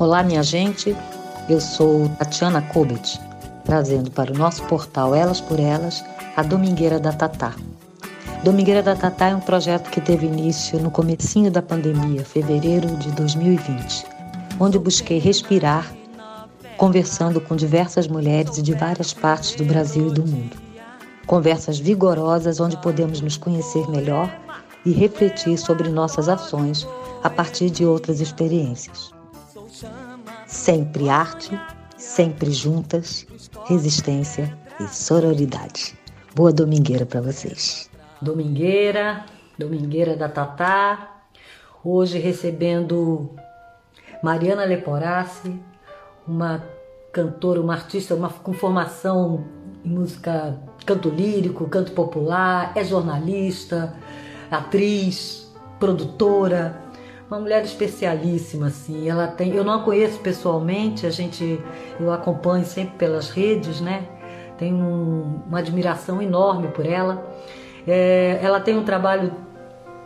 Olá, minha gente. Eu sou Tatiana Kobet, trazendo para o nosso portal Elas por Elas a Domingueira da Tatá. Domingueira da Tatá é um projeto que teve início no comecinho da pandemia, fevereiro de 2020, onde busquei respirar, conversando com diversas mulheres de várias partes do Brasil e do mundo. Conversas vigorosas onde podemos nos conhecer melhor e refletir sobre nossas ações a partir de outras experiências. Sempre arte, sempre juntas, resistência e sororidade. Boa domingueira para vocês. Domingueira, domingueira da Tatá. Hoje recebendo Mariana Leporassi, uma cantora, uma artista uma, com formação em música, canto lírico, canto popular, é jornalista, atriz, produtora, uma mulher especialíssima, assim. Ela tem, eu não a conheço pessoalmente, a gente, eu acompanho sempre pelas redes, né? Tenho um, uma admiração enorme por ela. É, ela tem um trabalho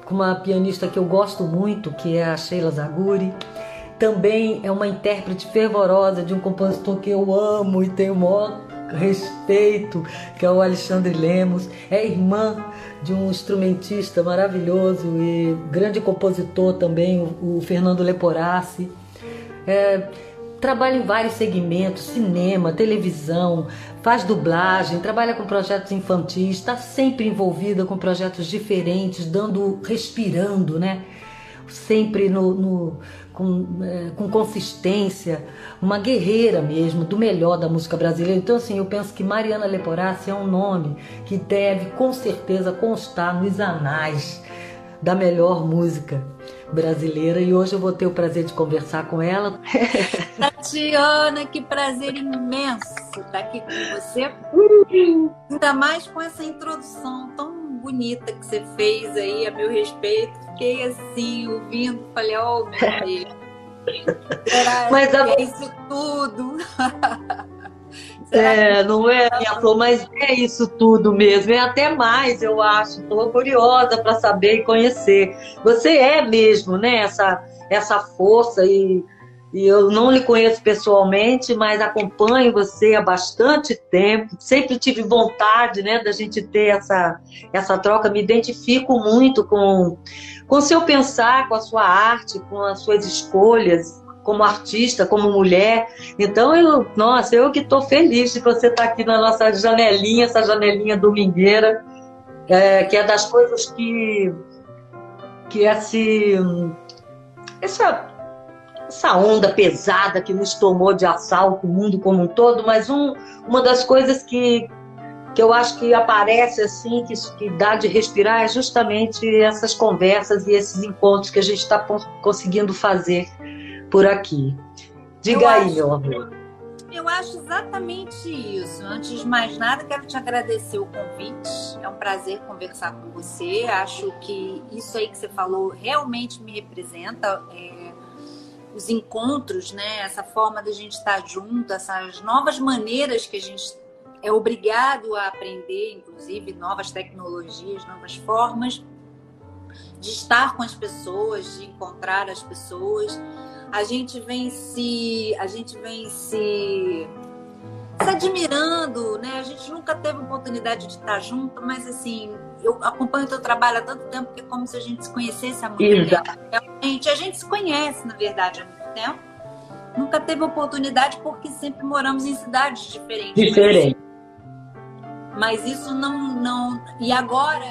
com uma pianista que eu gosto muito, que é a Sheila Zaguri. Também é uma intérprete fervorosa de um compositor que eu amo e tenho o maior respeito, que é o Alexandre Lemos. É irmã de um instrumentista maravilhoso e grande compositor também, o, Fernando Leporassi. É, trabalha em vários segmentos, cinema, televisão, faz dublagem, trabalha com projetos infantis, está sempre envolvida com projetos diferentes, dando, respirando, né? Sempre no, no com, é, com consistência, uma guerreira mesmo, do melhor da música brasileira. Então, assim, eu penso que Mariana Leporassi é um nome que deve, com certeza, constar nos anais da melhor música brasileira e hoje eu vou ter o prazer de conversar com ela. Tatiana, que prazer imenso estar aqui com você. Ainda mais com essa introdução tão bonita que você fez aí, a meu respeito. Fiquei assim, ouvindo, falei, oh meu Deus. Será mas a... é isso tudo? é, não é, minha flor, mas é isso tudo mesmo, é até mais, eu acho. Estou curiosa para saber e conhecer. Você é mesmo, né, essa, essa força e e eu não lhe conheço pessoalmente, mas acompanho você há bastante tempo. Sempre tive vontade, né, da gente ter essa essa troca. Me identifico muito com com seu pensar, com a sua arte, com as suas escolhas como artista, como mulher. Então eu, nossa, eu que estou feliz de você estar tá aqui na nossa janelinha, essa janelinha domingueira, é, que é das coisas que que esse essa essa onda pesada que nos tomou de assalto o mundo como um todo, mas um, uma das coisas que, que eu acho que aparece assim, que, que dá de respirar, é justamente essas conversas e esses encontros que a gente está conseguindo fazer por aqui. Diga eu aí, acho, meu amor. Eu acho exatamente isso. Antes de mais nada, quero te agradecer o convite. É um prazer conversar com você. Acho que isso aí que você falou realmente me representa. É os encontros, né? Essa forma da gente estar junto, essas novas maneiras que a gente é obrigado a aprender, inclusive novas tecnologias, novas formas de estar com as pessoas, de encontrar as pessoas. A gente vem se, a gente vem se se admirando, né? A gente nunca teve oportunidade de estar junto, mas assim, eu acompanho o teu trabalho há tanto tempo que é como se a gente se conhecesse há muito Exato. tempo. Realmente, a gente se conhece, na verdade, há muito tempo. Nunca teve oportunidade porque sempre moramos em cidades diferentes. Diferente. Mas, isso não, não. E agora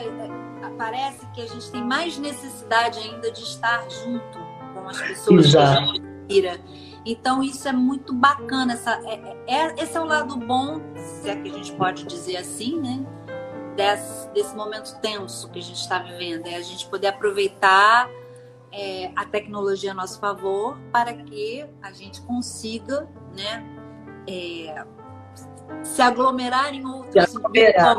parece que a gente tem mais necessidade ainda de estar junto com as pessoas Exato. que a gente inspira. Então isso é muito bacana. Essa, é, é, é, esse é o lado bom, se é que a gente pode dizer assim, né? Desse, desse momento tenso que a gente está vivendo. É a gente poder aproveitar é, a tecnologia a nosso favor para que a gente consiga, né? É, se aglomerar em outros aglomerar.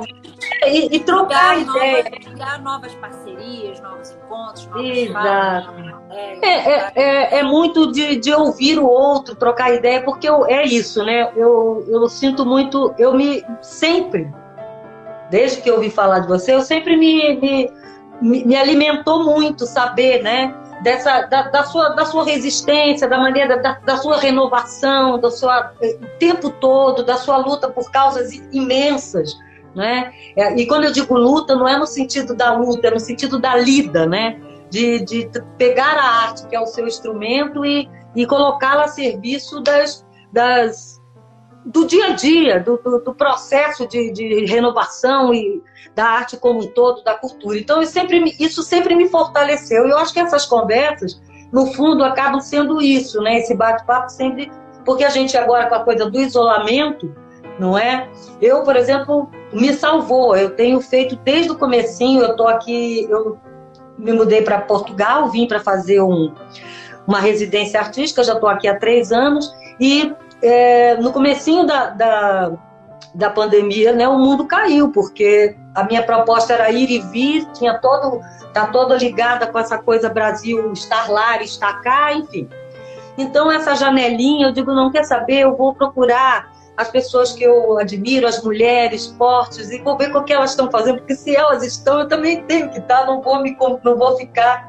E, e trocar ideias. Criar novas parcerias, novos encontros, novos Exato. É, é, é, é, muito de, de ouvir o outro, trocar ideia, porque eu, é isso, né? Eu, eu sinto muito, eu me sempre, desde que eu ouvi falar de você, eu sempre me, me, me alimentou muito saber, né? dessa, da, da, sua, da sua resistência, da maneira da, da sua renovação, do sua, o tempo todo, da sua luta por causas imensas. Né? E quando eu digo luta, não é no sentido da luta, é no sentido da lida, né? de, de pegar a arte, que é o seu instrumento, e, e colocá-la a serviço das, das, do dia a dia, do, do, do processo de, de, renovação e da arte como um todo, da cultura. Então, sempre, isso sempre me fortaleceu. E eu acho que essas conversas, no fundo, acabam sendo isso, né? Esse bate-papo sempre. Porque a gente agora, com a coisa do isolamento, não é? Eu, por exemplo, me salvou. Eu tenho feito desde o comecinho, eu estou aqui, eu me mudei para Portugal, vim para fazer um, uma residência artística, já estou aqui há três anos, e é, no comecinho da, da, da, pandemia, né, o mundo caiu, porque a minha proposta era ir e vir, tinha todo, tá toda ligada com essa coisa Brasil estar lá, estar cá, enfim. Então essa janelinha, eu digo, não quer saber, eu vou procurar as pessoas que eu admiro, as mulheres fortes, e vou ver o que elas estão fazendo, porque se elas estão, eu também tenho que estar, não vou, me, não vou ficar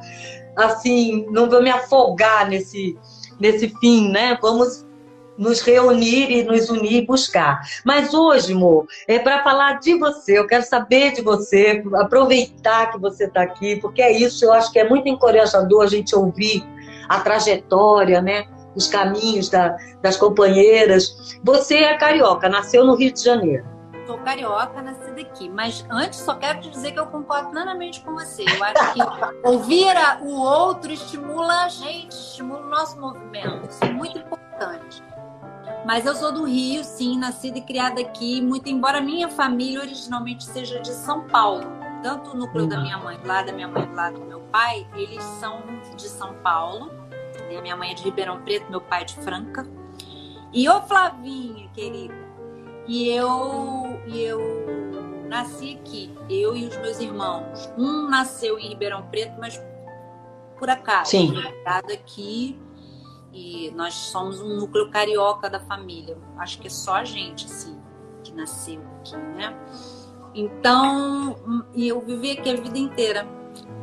assim, não vou me afogar nesse, nesse fim, né? Vamos nos reunir e nos unir e buscar. Mas hoje, amor, é para falar de você, eu quero saber de você, aproveitar que você está aqui, porque é isso, eu acho que é muito encorajador a gente ouvir a trajetória, né? os caminhos da, das companheiras. Você é carioca, nasceu no Rio de Janeiro. Sou carioca, nascida aqui. Mas antes, só quero te dizer que eu concordo plenamente com você. Eu acho que ouvir o outro estimula a gente, estimula o nosso movimento. Isso é muito importante. Mas eu sou do Rio, sim, nascida e criada aqui, muito embora minha família originalmente seja de São Paulo. Tanto o núcleo uhum. da minha mãe, lá da minha mãe, lá do meu pai, eles são de São Paulo né? Minha mãe é de Ribeirão Preto, meu pai é de Franca. E ô Flavinha, querida, e eu, e eu nasci aqui, eu e os meus irmãos. Um nasceu em Ribeirão Preto, mas por acaso. Sim. aqui e nós somos um núcleo carioca da família. Acho que é só a gente, assim, que nasceu aqui, né? Então, e eu vivi aqui a vida inteira.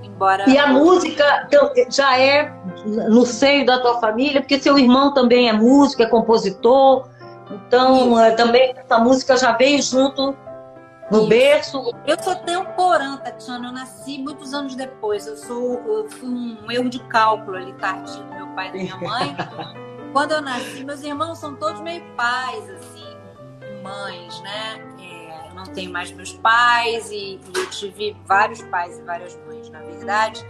Embora... E a música então, já é no seio da tua família, porque seu irmão também é músico, é compositor, então é, também essa música já veio junto no berço. Eu sou temporã, Tatiana, eu nasci muitos anos depois, eu sou eu fui um erro de cálculo ali tardio do meu pai e da minha mãe. Quando eu nasci, meus irmãos são todos meio pais, assim, mães, né? É, eu não tenho mais meus pais e, e eu tive vários pais e várias mães, na verdade.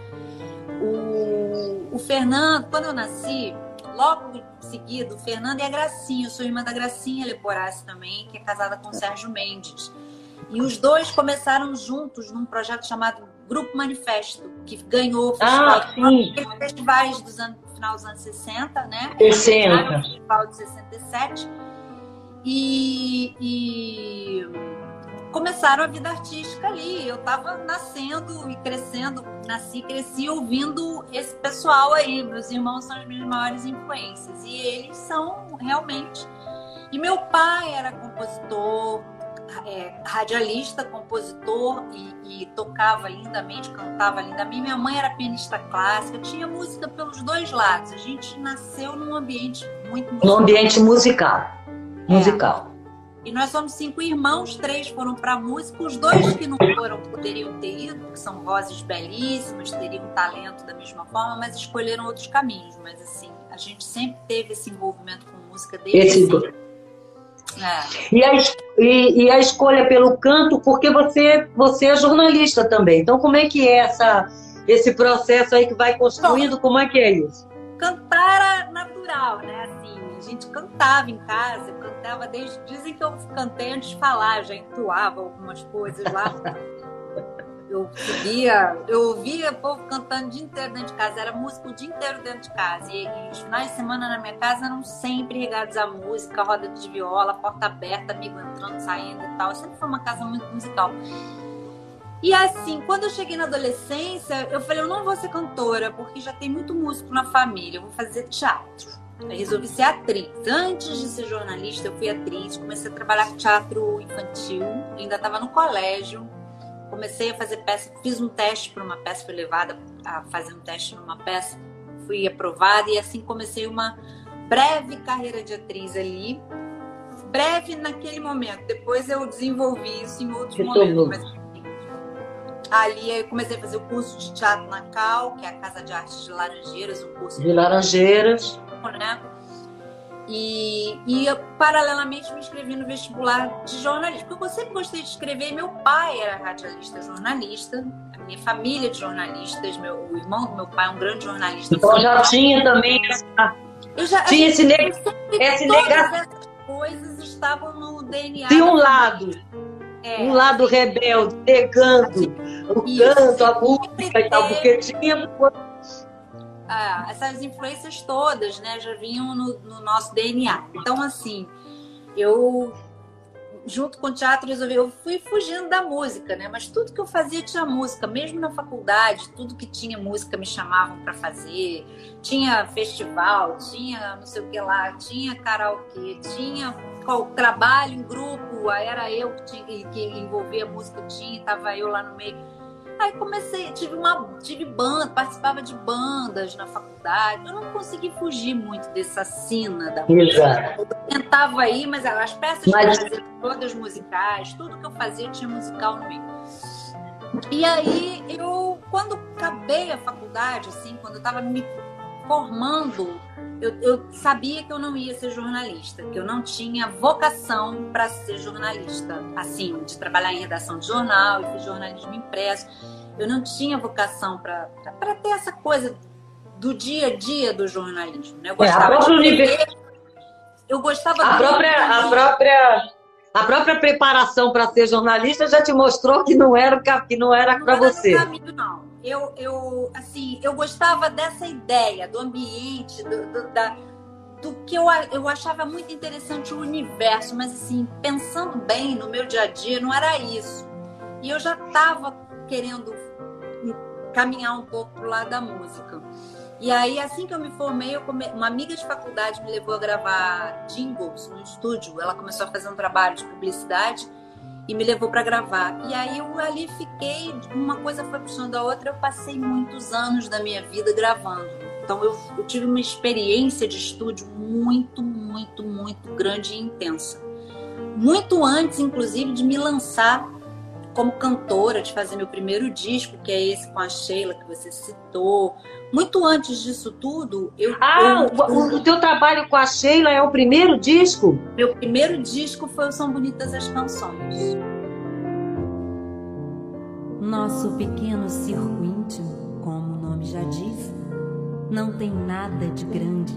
O, o Fernando, quando eu nasci, logo em seguida, o Fernando e a Gracinha, eu sou irmã da Gracinha Leporassi também, que é casada com o Sérgio Mendes. E os dois começaram juntos num projeto chamado Grupo Manifesto, que ganhou ah, festivais dos anos, final dos anos 60, né? 60. Festival de 67. E, e começaram a vida artística ali. Eu estava nascendo e crescendo, nasci e cresci ouvindo esse pessoal aí. Meus irmãos são as minhas maiores influências e eles são realmente. E meu pai era compositor, é, radialista, compositor e, e, tocava lindamente, cantava lindamente. Minha mãe era pianista clássica, tinha música pelos dois lados. A gente nasceu num ambiente muito musical. Num ambiente musical. Musical. É. E nós somos cinco irmãos, três foram para música, os dois que não foram poderiam ter ido, porque são vozes belíssimas, teriam talento da mesma forma, mas escolheram outros caminhos. Mas assim, a gente sempre teve esse envolvimento com música desde esse... sempre. É. E, a, e, e, a escolha pelo canto, porque você, você é jornalista também. Então, como é que é essa, esse processo aí que vai construindo? Bom, como é que é isso? Cantar era natural, né? Assim, a gente cantava em casa, cantava desde. Dizem que eu cantei antes de falar, já entoava algumas coisas lá. Eu subia, eu ouvia o povo cantando o dia inteiro dentro de casa, era música o dia inteiro dentro de casa. E, e os finais de semana na minha casa eram sempre regados à música, roda de viola, porta aberta, amigo entrando, saindo e tal. Sempre foi uma casa muito musical. E assim, quando eu cheguei na adolescência, eu falei, eu não vou ser cantora, porque já tem muito músico na família, eu vou fazer teatro. Aí resolvi ser atriz. Antes de ser jornalista, eu fui atriz. Comecei a trabalhar com teatro infantil. Ainda estava no colégio. Comecei a fazer peça. Fiz um teste para uma peça. Fui levada a fazer um teste numa peça fui aprovada e assim comecei uma breve carreira de atriz ali. Breve naquele momento. Depois eu desenvolvi isso em outros momentos. Mas, assim, ali eu comecei a fazer o curso de teatro na Cal, que é a Casa de Artes de Laranjeiras, um curso de Laranjeiras. Né? E, e eu, paralelamente me inscrevi no vestibular de jornalismo, porque eu sempre gostei de escrever. Meu pai era radialista jornalista, a minha família de jornalistas, meu, o irmão do meu pai é um grande jornalista. Então já tinha também essa, eu já, tinha esse, neg esse negação. Essas coisas estavam no DNA. De um lado. É, um lado rebelde, negando o canto, a música e tal, porque tinha ah, essas influências todas, né, já vinham no, no, nosso DNA. Então, assim, eu junto com o teatro resolvi, eu fui fugindo da música, né? Mas tudo que eu fazia tinha música, mesmo na faculdade, tudo que tinha música me chamavam para fazer. Tinha festival, tinha não sei o que lá, tinha karaokê, tinha trabalho em grupo, era eu que tinha que, que envolver a música, tinha, tava eu lá no meio Aí comecei, tive uma, tive banda, participava de bandas na faculdade. Eu não consegui fugir muito dessa cena da música. Eu tentava ir, mas as peças mas... que eu fazia, todas musicais, tudo que eu fazia tinha musical no meio. E aí eu, quando acabei a faculdade, assim, quando eu estava me formando, eu, eu, sabia que eu não ia ser jornalista, que eu não tinha vocação para ser jornalista, assim, de trabalhar em redação de jornal, e jornalismo impresso. Eu não tinha vocação para ter essa coisa do dia a dia do jornalismo. Né? Eu gostava é, de Eu gostava a própria, a própria a própria preparação para ser jornalista já te mostrou que não era que não era para você. Caminho, não. Eu, eu, assim, eu gostava dessa ideia do ambiente, do, do, da, do que eu, eu achava muito interessante o universo, mas assim, pensando bem no meu dia a dia, não era isso. E eu já estava querendo caminhar um pouco pro lado da música. E aí, assim que eu me formei, eu come... uma amiga de faculdade me levou a gravar jingles no estúdio. Ela começou a fazer um trabalho de publicidade e me levou para gravar. E aí eu ali fiquei, uma coisa foi puxando a outra, eu passei muitos anos da minha vida gravando. Então eu, eu tive uma experiência de estúdio muito, muito, muito grande e intensa. Muito antes, inclusive, de me lançar como cantora, de fazer meu primeiro disco, que é esse com a Sheila que você citou. Muito antes disso tudo, eu. Ah, eu, o, o teu trabalho com a Sheila é o primeiro disco? Meu primeiro disco foi o São Bonitas as Canções. Nosso pequeno circo íntimo, como o nome já diz, não tem nada de grande,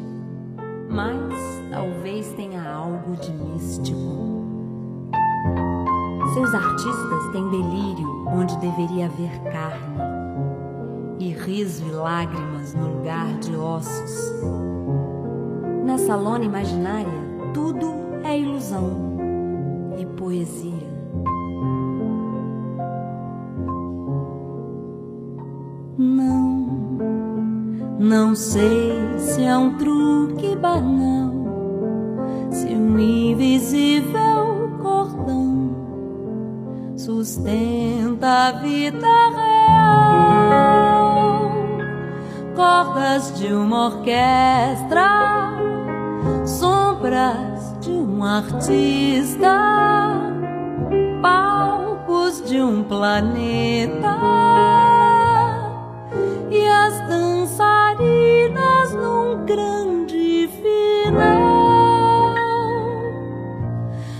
mas talvez tenha algo de místico. Seus artistas têm delírio onde deveria haver carne, e riso e lágrimas no lugar de ossos. Nessa lona imaginária, tudo é ilusão e poesia. Não, não sei se é um truque banal, se um invisível sustenta a vida real. Cordas de uma orquestra, sombras de um artista, palcos de um planeta e as dançarinas num grande final.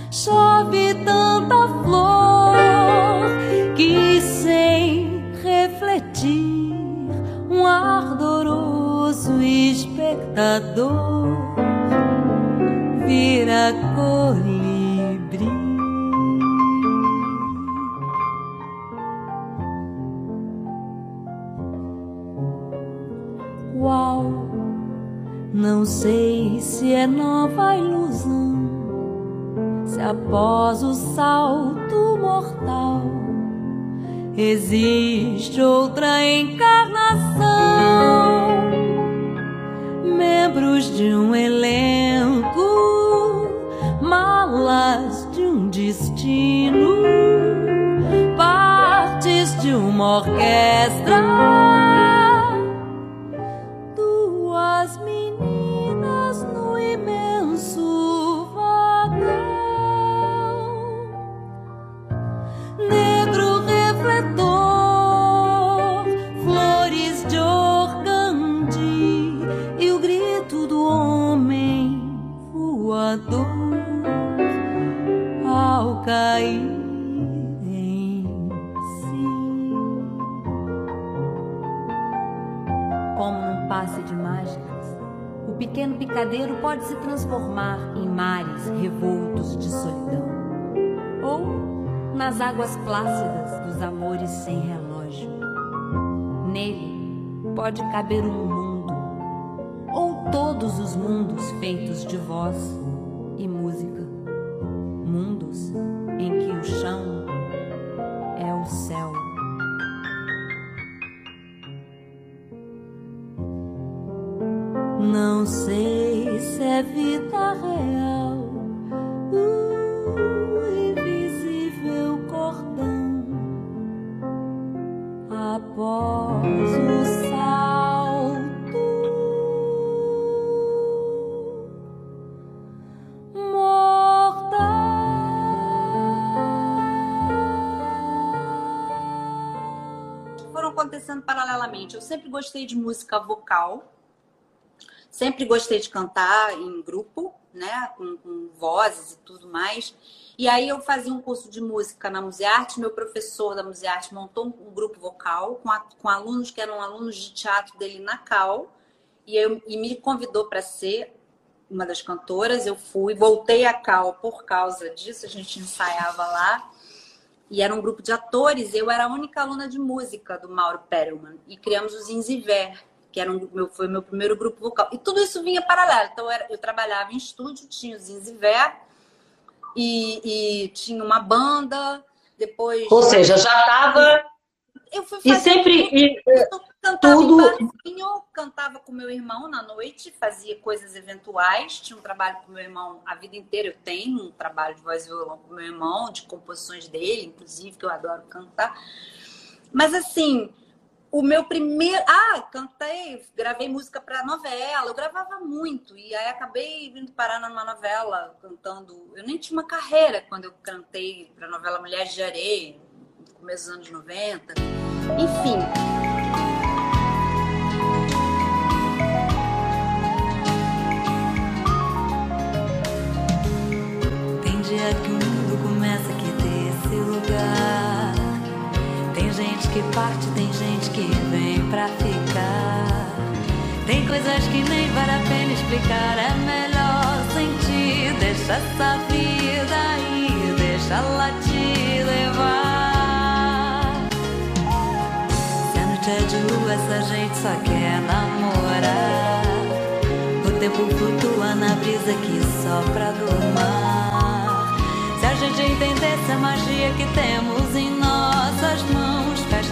Chove tanta flor espectador vira colibri. Uau, não sei se é nova ilusão, se após o salto mortal existe outra encarnação, membros de um elenco, malas de um destino, partes de uma orquestra. Plácidas dos amores sem relógio. Nele pode caber um mundo, ou todos os mundos feitos de voz sempre gostei de música vocal Sempre gostei de cantar em grupo, né? Com, com, vozes e tudo mais. E aí eu fazia um curso de música na Musearte. Meu professor da Musearte montou um, grupo vocal com, a, com alunos que eram alunos de teatro dele na Cal. E, eu, e me convidou para ser uma das cantoras. Eu fui, voltei a Cal por causa disso. A gente ensaiava lá. E era um grupo de atores. Eu era a única aluna de música do Mauro Perelman. E criamos os Inziver, que era um, meu, foi meu primeiro grupo vocal. E tudo isso vinha paralelo. Então, eu, era, eu trabalhava em estúdio, tinha os Inziver, e, e tinha uma banda, depois... Ou seja, já estava... Eu fui e sempre e, cantava tudo barzinho, cantava com meu irmão na noite, fazia coisas eventuais, tinha um trabalho com meu irmão a vida inteira. Eu tenho um trabalho de voz e violão com meu irmão, de composições dele, inclusive, que eu adoro cantar. Mas assim, o meu primeiro. Ah, cantei, gravei música para novela. Eu gravava muito. E aí acabei vindo parar numa novela cantando. Eu nem tinha uma carreira quando eu cantei para a novela Mulheres de Areia, no começo dos anos 90. Enfim. Que parte, tem gente que vem pra ficar. Tem coisas que nem vale a pena explicar, é melhor sentir. Deixa essa vida aí, deixa ela te levar. Se a noite é de lua, essa gente só quer namorar. O tempo flutua na brisa que sopra do mar. Se a gente entendesse a magia que temos em nossas mãos,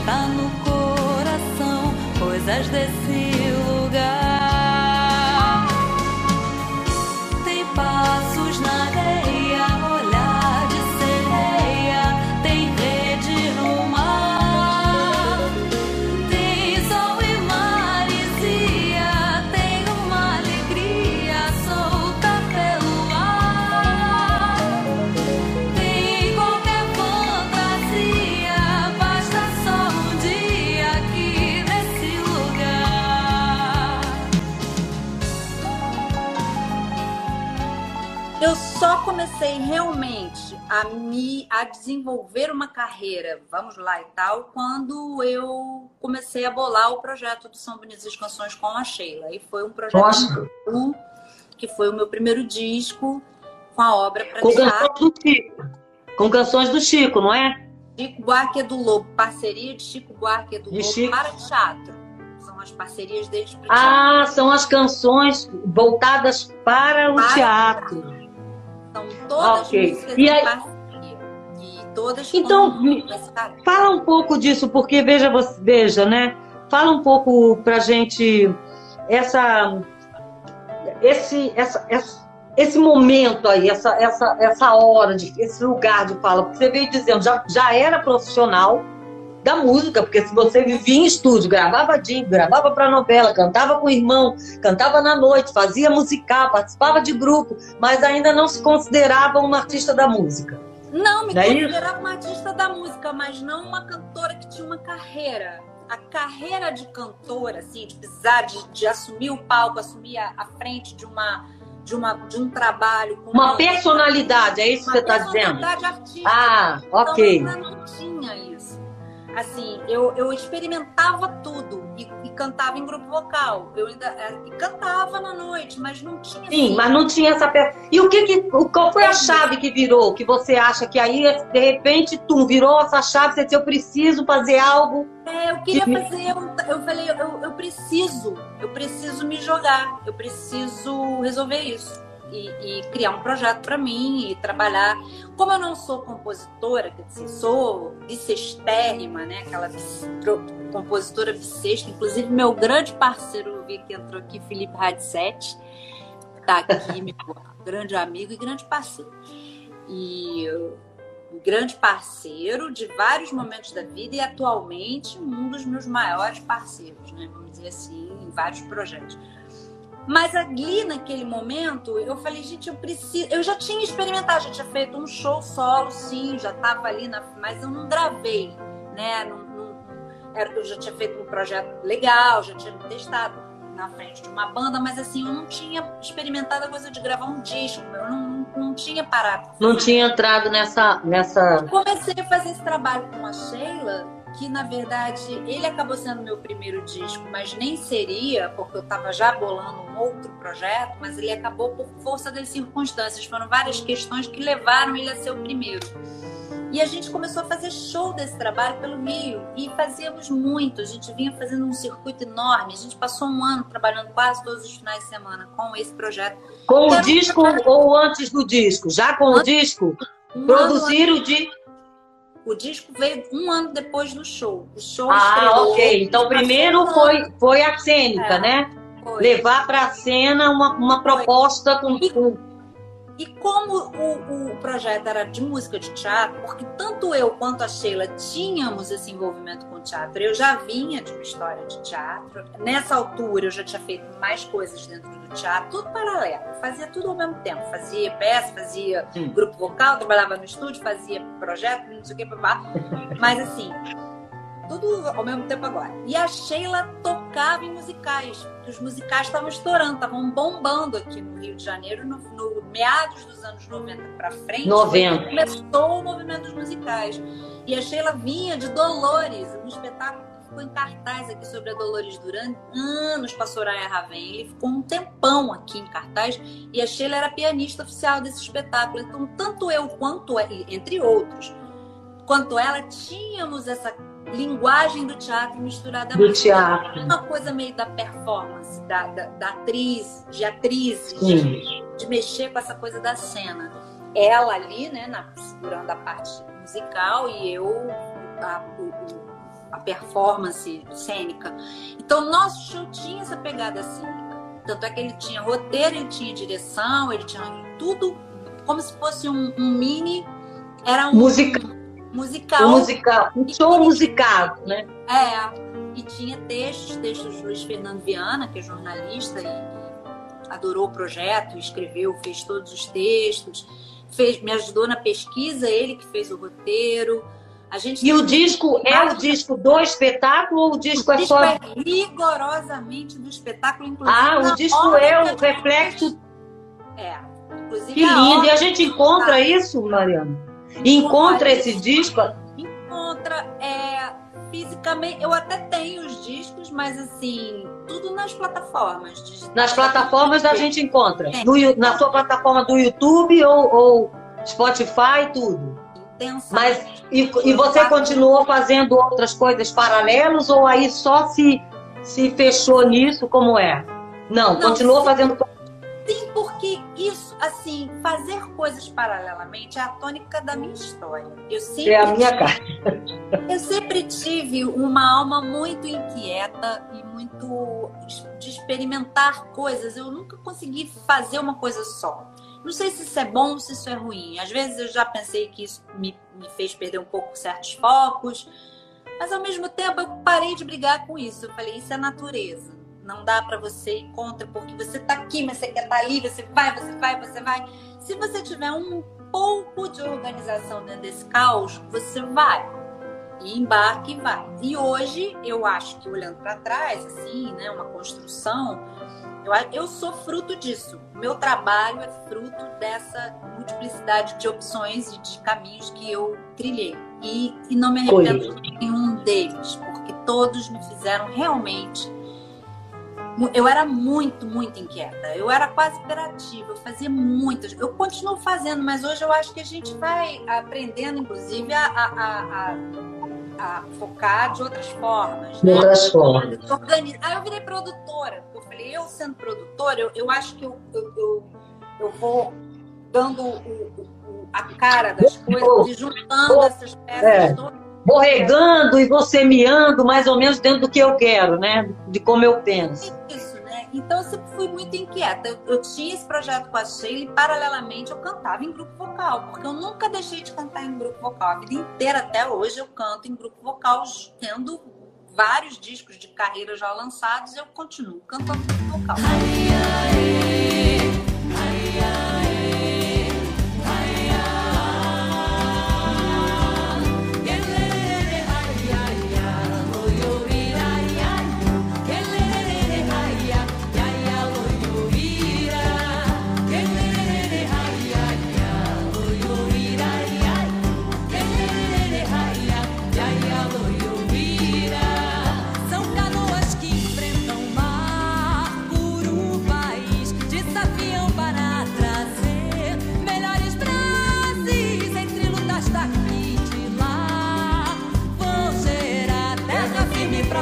festa no coração, coisas desse comecei realmente a me a desenvolver uma carreira, vamos lá e tal, quando eu comecei a bolar o projeto do São Bonitas as Canções com a Sheila. E foi um projeto que foi o meu primeiro disco com a obra para com canções do Chico. Com canções do Chico, não é? Chico Buarque do Lobo, parceria de Chico Buarque do Lobo Chico. para teatro. São as parcerias deles para Ah, são as canções voltadas para o para teatro. São todas okay. músicas e aí... parceria. E todas Então, fala um pouco disso, porque veja, você, veja, né? Fala um pouco pra gente essa esse essa, essa esse momento aí, essa, essa, essa hora, de, esse lugar de fala, porque você veio dizendo, já, já era profissional, da música, porque se você vivia em estúdio, gravava disco, gravava para novela, cantava com o irmão, cantava na noite, fazia musical, participava de grupo, mas ainda não se considerava uma artista da música. Não, me não é considerava uma artista da música, mas não uma cantora que tinha uma carreira. A carreira de cantora, assim, de pisar, de, de assumir o palco, assumir a, a frente de uma de, uma, de um trabalho. uma personalidade, é isso que você está dizendo? Personalidade artística. Ah, ok. Então, não tinha isso. Assim, eu, eu experimentava tudo e, e cantava em grupo vocal. Eu ainda é, cantava na noite, mas não tinha. Sim, assim, mas não tinha essa. E o que, que qual foi a chave que virou? Que você acha que aí de repente tu virou essa chave? Você disse eu preciso fazer algo. É, eu queria que... fazer. Eu, eu falei eu, eu preciso, eu preciso me jogar, eu preciso resolver isso e, e criar um projeto para mim e trabalhar. Como eu não sou compositora, quer dizer, sou bissestérrima, né? Aquela compositora bissexta. Inclusive, meu grande parceiro, vi que entrou aqui, Felipe Radset, tá aqui, meu grande amigo e grande parceiro. E grande parceiro de vários momentos da vida e atualmente um dos meus maiores parceiros, né? Vamos dizer assim, em vários projetos. Mas ali naquele momento, eu falei, gente, eu preciso. Eu já tinha experimentado, já tinha feito um show solo, sim, já estava ali, na... mas eu não gravei, né? Não, não... eu já tinha feito um projeto legal, já tinha testado na frente de uma banda, mas assim, eu não tinha experimentado a coisa de gravar um disco, eu não, não tinha parado. Não tinha entrado nessa. nessa... Eu comecei a fazer esse trabalho com a Sheila que na verdade ele acabou sendo meu primeiro disco, mas nem seria, porque eu estava já bolando um outro projeto, mas ele acabou por força das circunstâncias. Foram várias questões que levaram ele a ser o primeiro. E a gente começou a fazer show desse trabalho pelo Rio e fazíamos muito. A gente vinha fazendo um circuito enorme. A gente passou um ano trabalhando quase todos os finais de semana com esse projeto. Com o disco um ou antes do disco? Já com antes, o disco? Um Produzir o disco o disco veio um ano depois do show. O show ah, estreou, ok. Então, primeiro foi, foi a cênica, é, né? Foi. Levar para a cena uma, uma proposta com, com e como o, o, projeto era de música de teatro, porque tanto eu quanto a Sheila tínhamos esse envolvimento com teatro, eu já vinha de uma história de teatro. Nessa altura eu já tinha feito mais coisas dentro do teatro, tudo paralelo. Fazia tudo ao mesmo tempo. Fazia peça, fazia Sim. grupo vocal, trabalhava no estúdio, fazia projeto, não sei o que, blá, mas assim, tudo ao mesmo tempo agora. E a Sheila tocava em musicais, porque os musicais estavam estourando, estavam bombando aqui no Rio de Janeiro, no, no meados dos anos 90 para frente. 90. Começou o movimento dos musicais. E a Sheila vinha de Dolores, um espetáculo que ficou em cartaz aqui sobre a Dolores Duran, anos para Soraya Raven. Ele ficou um tempão aqui em cartaz e a Sheila era pianista oficial desse espetáculo. Então, tanto eu quanto, entre outros, quanto ela, tínhamos essa linguagem do teatro misturada do teatro. uma coisa meio da performance, da, da, da atriz, de atrizes, de, de, mexer com essa coisa da cena. Ela ali, né, na, segurando a parte musical e eu a, a performance cênica. Então, nosso show tinha essa pegada cênica. Tanto é que ele tinha roteiro, ele tinha direção, ele tinha tudo como se fosse um, um mini. Era um. Musical musical. Um musical, um show musical, né? É, e tinha textos, textos do Luiz Fernando Viana, que é jornalista e, e adorou o projeto, escreveu, fez todos os textos, fez, me ajudou na pesquisa, ele que fez o roteiro. A gente e o disco é o disco do espetáculo ou o disco o é disco só. É rigorosamente do espetáculo, inclusive. Ah, o disco é o reflexo. É. Inclusive que lindo! E a gente encontra isso, Mariana? Encontra esse disco? Encontra, é, fisicamente, eu até tenho os discos, mas assim, tudo nas plataformas. Digitais. Nas plataformas a gente encontra? No, na sua plataforma do YouTube ou, ou Spotify, tudo? Mas e, e você continuou fazendo outras coisas paralelas ou aí só se, se fechou nisso como é? Não, Não continuou fazendo Sim, assim, fazer coisas paralelamente é a tônica da minha história. Eu sempre é a minha cara. Eu sempre tive uma alma muito inquieta e muito de experimentar coisas. Eu nunca consegui fazer uma coisa só. Não sei se isso é bom ou se isso é ruim. Às vezes eu já pensei que isso me, me fez perder um pouco certos focos, Mas ao mesmo tempo eu parei de brigar com isso. Eu falei, isso é natureza. Não dá para você ir contra porque você tá aqui, mas você quer estar tá ali, você vai, você vai, você vai. Se você tiver um pouco de organização dentro desse caos, você vai. E embarque e vai. E hoje eu acho que olhando para trás, assim, né, uma construção, eu, eu sou fruto disso. Meu trabalho é fruto dessa multiplicidade de opções e de caminhos que eu trilhei. E, e não me arrependo de nenhum deles, porque todos me fizeram realmente. Eu era muito, muito inquieta. Eu era quase imperativa. Eu fazia muitas. Eu continuo fazendo, mas hoje eu acho que a gente vai aprendendo, inclusive, a, a, a, a focar de outras formas. De né? outras formas. Aí eu virei produtora. Eu falei, eu sendo produtora, eu, eu acho que eu, eu, eu, eu vou dando o, o, a cara das coisas e juntando essas peças é. todas. Vou regando e vou semeando mais ou menos dentro do que eu quero, né? De como eu penso. Isso, né? Então eu sempre fui muito inquieta. Eu, eu tinha esse projeto com a Sheila e, paralelamente, eu cantava em grupo vocal, porque eu nunca deixei de cantar em grupo vocal. A vida inteira, até hoje, eu canto em grupo vocal, tendo vários discos de carreira já lançados, eu continuo cantando grupo vocal. Ai, ai, ai,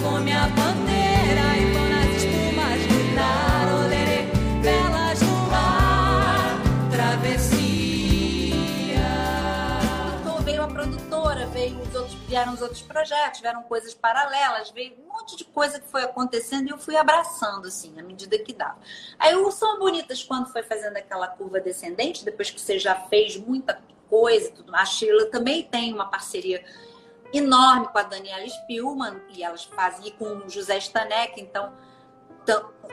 fome a bandeira e quando as espumas gritar velas no ar, travessia. Então veio a produtora, veio os outros, vieram os outros projetos, vieram coisas paralelas, veio um monte de coisa que foi acontecendo e eu fui abraçando, assim, à medida que dava. Aí o São Bonitas, quando foi fazendo aquela curva descendente, depois que você já fez muita coisa, tudo, a Sheila também tem uma parceria enorme com a Daniela Spielman, e elas fazem com o José Stanek, então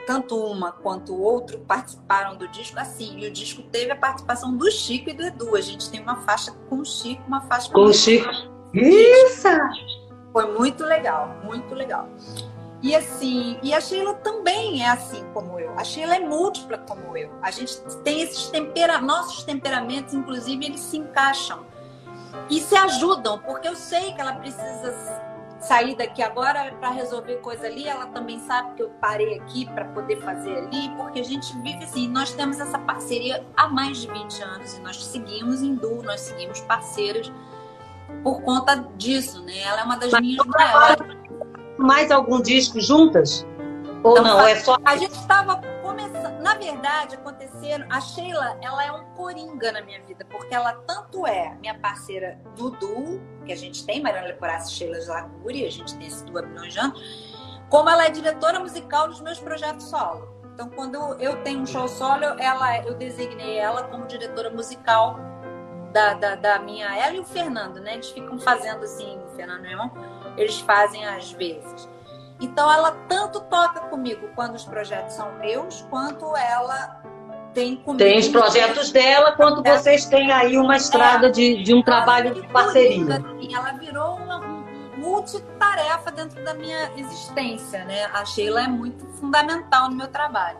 tanto uma quanto o outro participaram do disco assim. E o disco teve a participação do Chico e do Edu. A gente tem uma faixa com o Chico, uma faixa com, com o Chico. Isso! Foi muito legal, muito legal. E assim, e a Sheila também é assim como eu. A Sheila é múltipla como eu. A gente tem esses tempera, nossos temperamentos, inclusive, eles se encaixam e se ajudam, porque eu sei que ela precisa sair daqui agora para resolver coisa ali, ela também sabe que eu parei aqui para poder fazer ali, porque a gente vive assim, nós temos essa parceria há mais de 20 anos e nós seguimos em duo, nós seguimos parceiras por conta disso, né? Ela é uma das Mas minhas maiores. Mais algum disco juntas? Ou então, não? É só a gente estava. Na verdade, aconteceram. A Sheila, ela é um coringa na minha vida, porque ela tanto é minha parceira do duo, que a gente tem, Mariana Leporace e Sheila Zaguri, a gente tem esse duo há como ela é diretora musical dos meus projetos solo. Então, quando eu tenho um show solo, ela, eu designei ela como diretora musical da, da, da, minha. Ela e o Fernando, né? Eles ficam fazendo assim, o Fernando, meu irmão, eles fazem às vezes. Então ela tanto toca comigo quando os projetos são meus, quanto ela tem comigo. Tem os projetos dela, quanto vocês têm aí uma estrada é, de, de um trabalho de parceria. Assim, ela virou uma, uma multitarefa dentro da minha existência, né? A Sheila é muito fundamental no meu trabalho.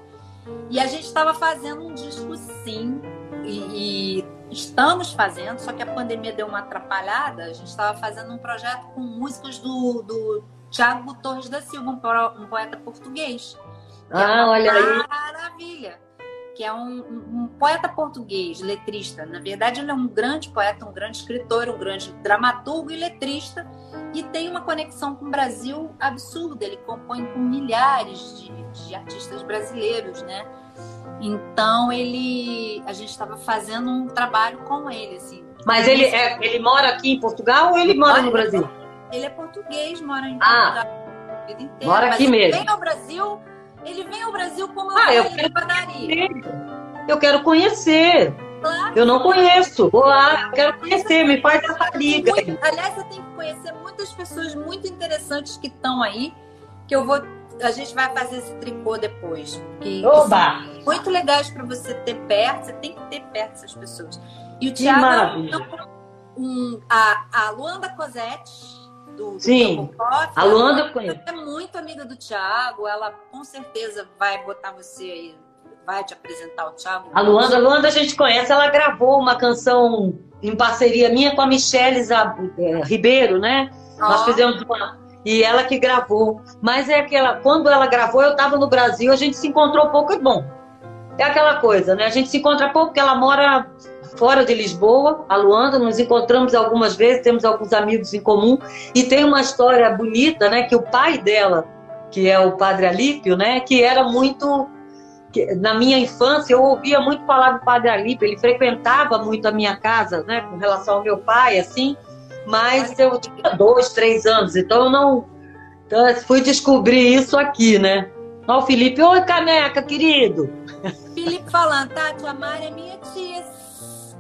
E a gente estava fazendo um disco sim, e, e, estamos fazendo, só que a pandemia deu uma atrapalhada. A gente estava fazendo um projeto com músicas do, do Tiago Torres da Silva, um, poeta português. Ah, é olha aí. Maravilha. que é um, um, poeta português, letrista. Na verdade, ele é um grande poeta, um grande escritor, um grande dramaturgo e letrista, e tem uma conexão com o Brasil absurda. Ele compõe com milhares de, de artistas brasileiros, né? Então ele, a gente estava fazendo um trabalho com ele, assim. Mas ele é, ele mora aqui em Portugal ou ele mora no Brasil? Ele é português, mora em ah. Mora aqui mesmo. Vem ao Brasil ele vem ao Brasil como eu ah, eu quero padaria. Eu quero conhecer. Claro. Eu não conheço. Vou lá, eu quero conhecer, me faz essa liga. Muito, aliás, você tem que conhecer muitas pessoas muito interessantes que estão aí, que eu vou. A gente vai fazer esse tricô depois. Que, Oba! Muito legais para você ter perto, você tem que ter perto essas pessoas. E o Thiago, um, a, a Luanda Cosette, do, Sim. Do a Luanda eu conheço. é muito amiga do Thiago, ela com certeza vai botar você aí, vai te apresentar o Thiago. A Luanda, a Luanda a gente conhece, ela gravou uma canção em parceria minha com a Michelle Zab, é, Ribeiro, né? Oh. Nós fizemos uma e ela que gravou. Mas é aquela, quando ela gravou, eu estava no Brasil, a gente se encontrou pouco e bom. É aquela coisa, né? A gente se encontra pouco porque ela mora fora de Lisboa, a Luanda, nos encontramos algumas vezes, temos alguns amigos em comum e tem uma história bonita, né, que o pai dela, que é o Padre Alípio, né, que era muito na minha infância eu ouvia muito falar do Padre Alípio, ele frequentava muito a minha casa, né, com relação ao meu pai, assim, mas eu tinha dois, três anos, então eu não então, eu fui descobrir isso aqui, né? Ó, o Felipe, oi caneca, querido. Felipe falando, tá, tua Mari é minha tia,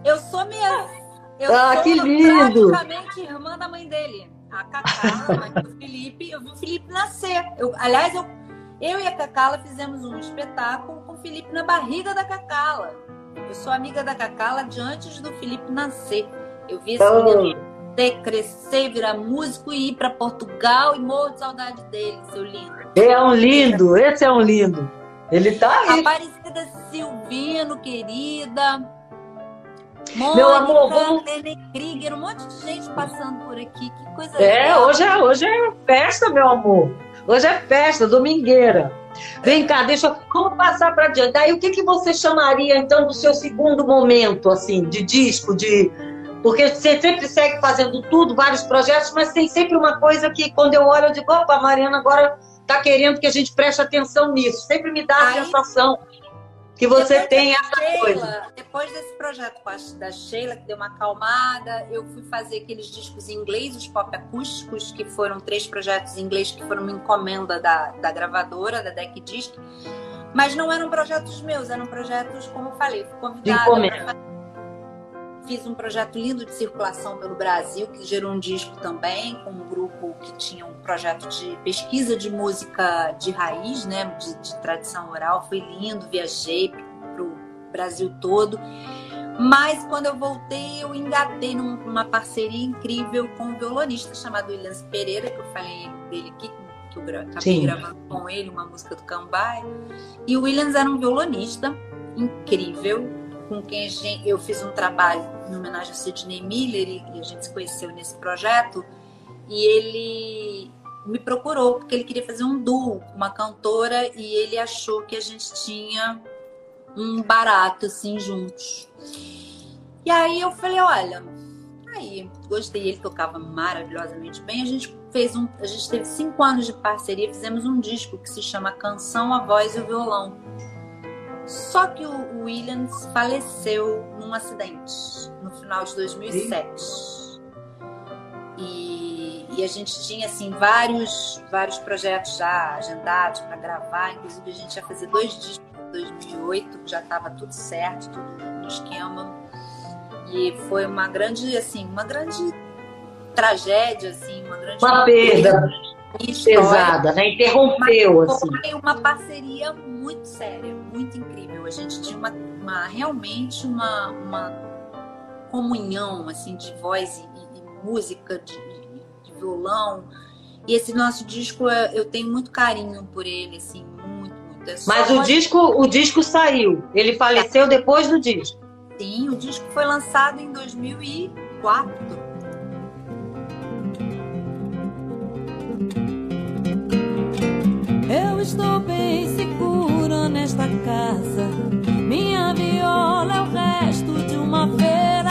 eu sou mesmo. Eu ah, sou que lindo! praticamente irmã da mãe dele. A Cacá, a do Felipe. Eu vi o Felipe nascer. Eu, aliás, eu, eu e a Cacala fizemos um espetáculo com o Felipe na barriga da Cacala. Eu sou amiga da Cacala de antes do Felipe nascer. Eu vi esse oh. menino crescer, virar músico e ir para Portugal e morro de saudade dele, seu lindo. É um lindo, esse é um lindo. Ele tá aí. Aparecida Silvino, querida. Mônica, Meu amor, vamos. Krieger, um monte de gente passando por aqui. Que coisa É, legal. hoje é, hoje é festa, meu amor. Hoje é festa, domingueira. Vem cá, deixa eu. Vamos passar para diante. Daí o que, que você chamaria, então, do seu segundo momento, assim, de disco, de. Porque você sempre segue fazendo tudo, vários projetos, mas tem sempre uma coisa que, quando eu olho, eu digo, opa, a Mariana agora está querendo que a gente preste atenção nisso. Sempre me dá a Aí... sensação que você depois tem essa Sheila, coisa. Depois desse projeto da Sheila, que deu uma acalmada, eu fui fazer aqueles discos em inglês, os pop acústicos, que foram três projetos em inglês que foram uma encomenda da, da gravadora, da Deck Disc. Mas não eram projetos meus, eram projetos, como eu falei, fui convidada Fiz um projeto lindo de circulação pelo Brasil, que gerou um disco também, com um grupo que tinha um projeto de pesquisa de música de raiz, né, de, de tradição oral. Foi lindo, viajei para o Brasil todo. Mas quando eu voltei, eu engatei numa parceria incrível com um violonista chamado Williams Pereira, que eu falei dele aqui, que eu acabei Sim. gravando com ele uma música do Cambai. E o Williams era um violonista incrível, com quem gente, eu fiz um trabalho em homenagem a Sidney Miller e a gente se conheceu nesse projeto e ele me procurou porque ele queria fazer um duo com uma cantora e ele achou que a gente tinha um barato assim juntos. E aí eu falei, olha, aí gostei, ele tocava maravilhosamente bem. A gente fez um, a gente teve cinco anos de parceria, fizemos um disco que se chama Canção, a Voz e o Violão só que o Williams faleceu num acidente no final de 2007. E, e a gente tinha assim vários vários projetos já agendados para gravar, inclusive a gente ia fazer dois discos em 2008, já estava tudo certo, tudo no esquema. E foi uma grande assim, uma grande tragédia assim, uma grande uma perda pesada, né? Interrompeu mas assim. Foi uma parceria muito séria, muito incrível. A gente tinha uma, uma realmente uma, uma comunhão assim de voz e, e música, de, de, violão. E esse nosso disco eu tenho muito carinho por ele, assim, muito, muito. É mas o disco, o disco saiu. Ele faleceu é. depois do disco. Sim, o disco foi lançado em 2004. Eu estou bem seguro nesta casa. Minha viola é o resto de uma feira.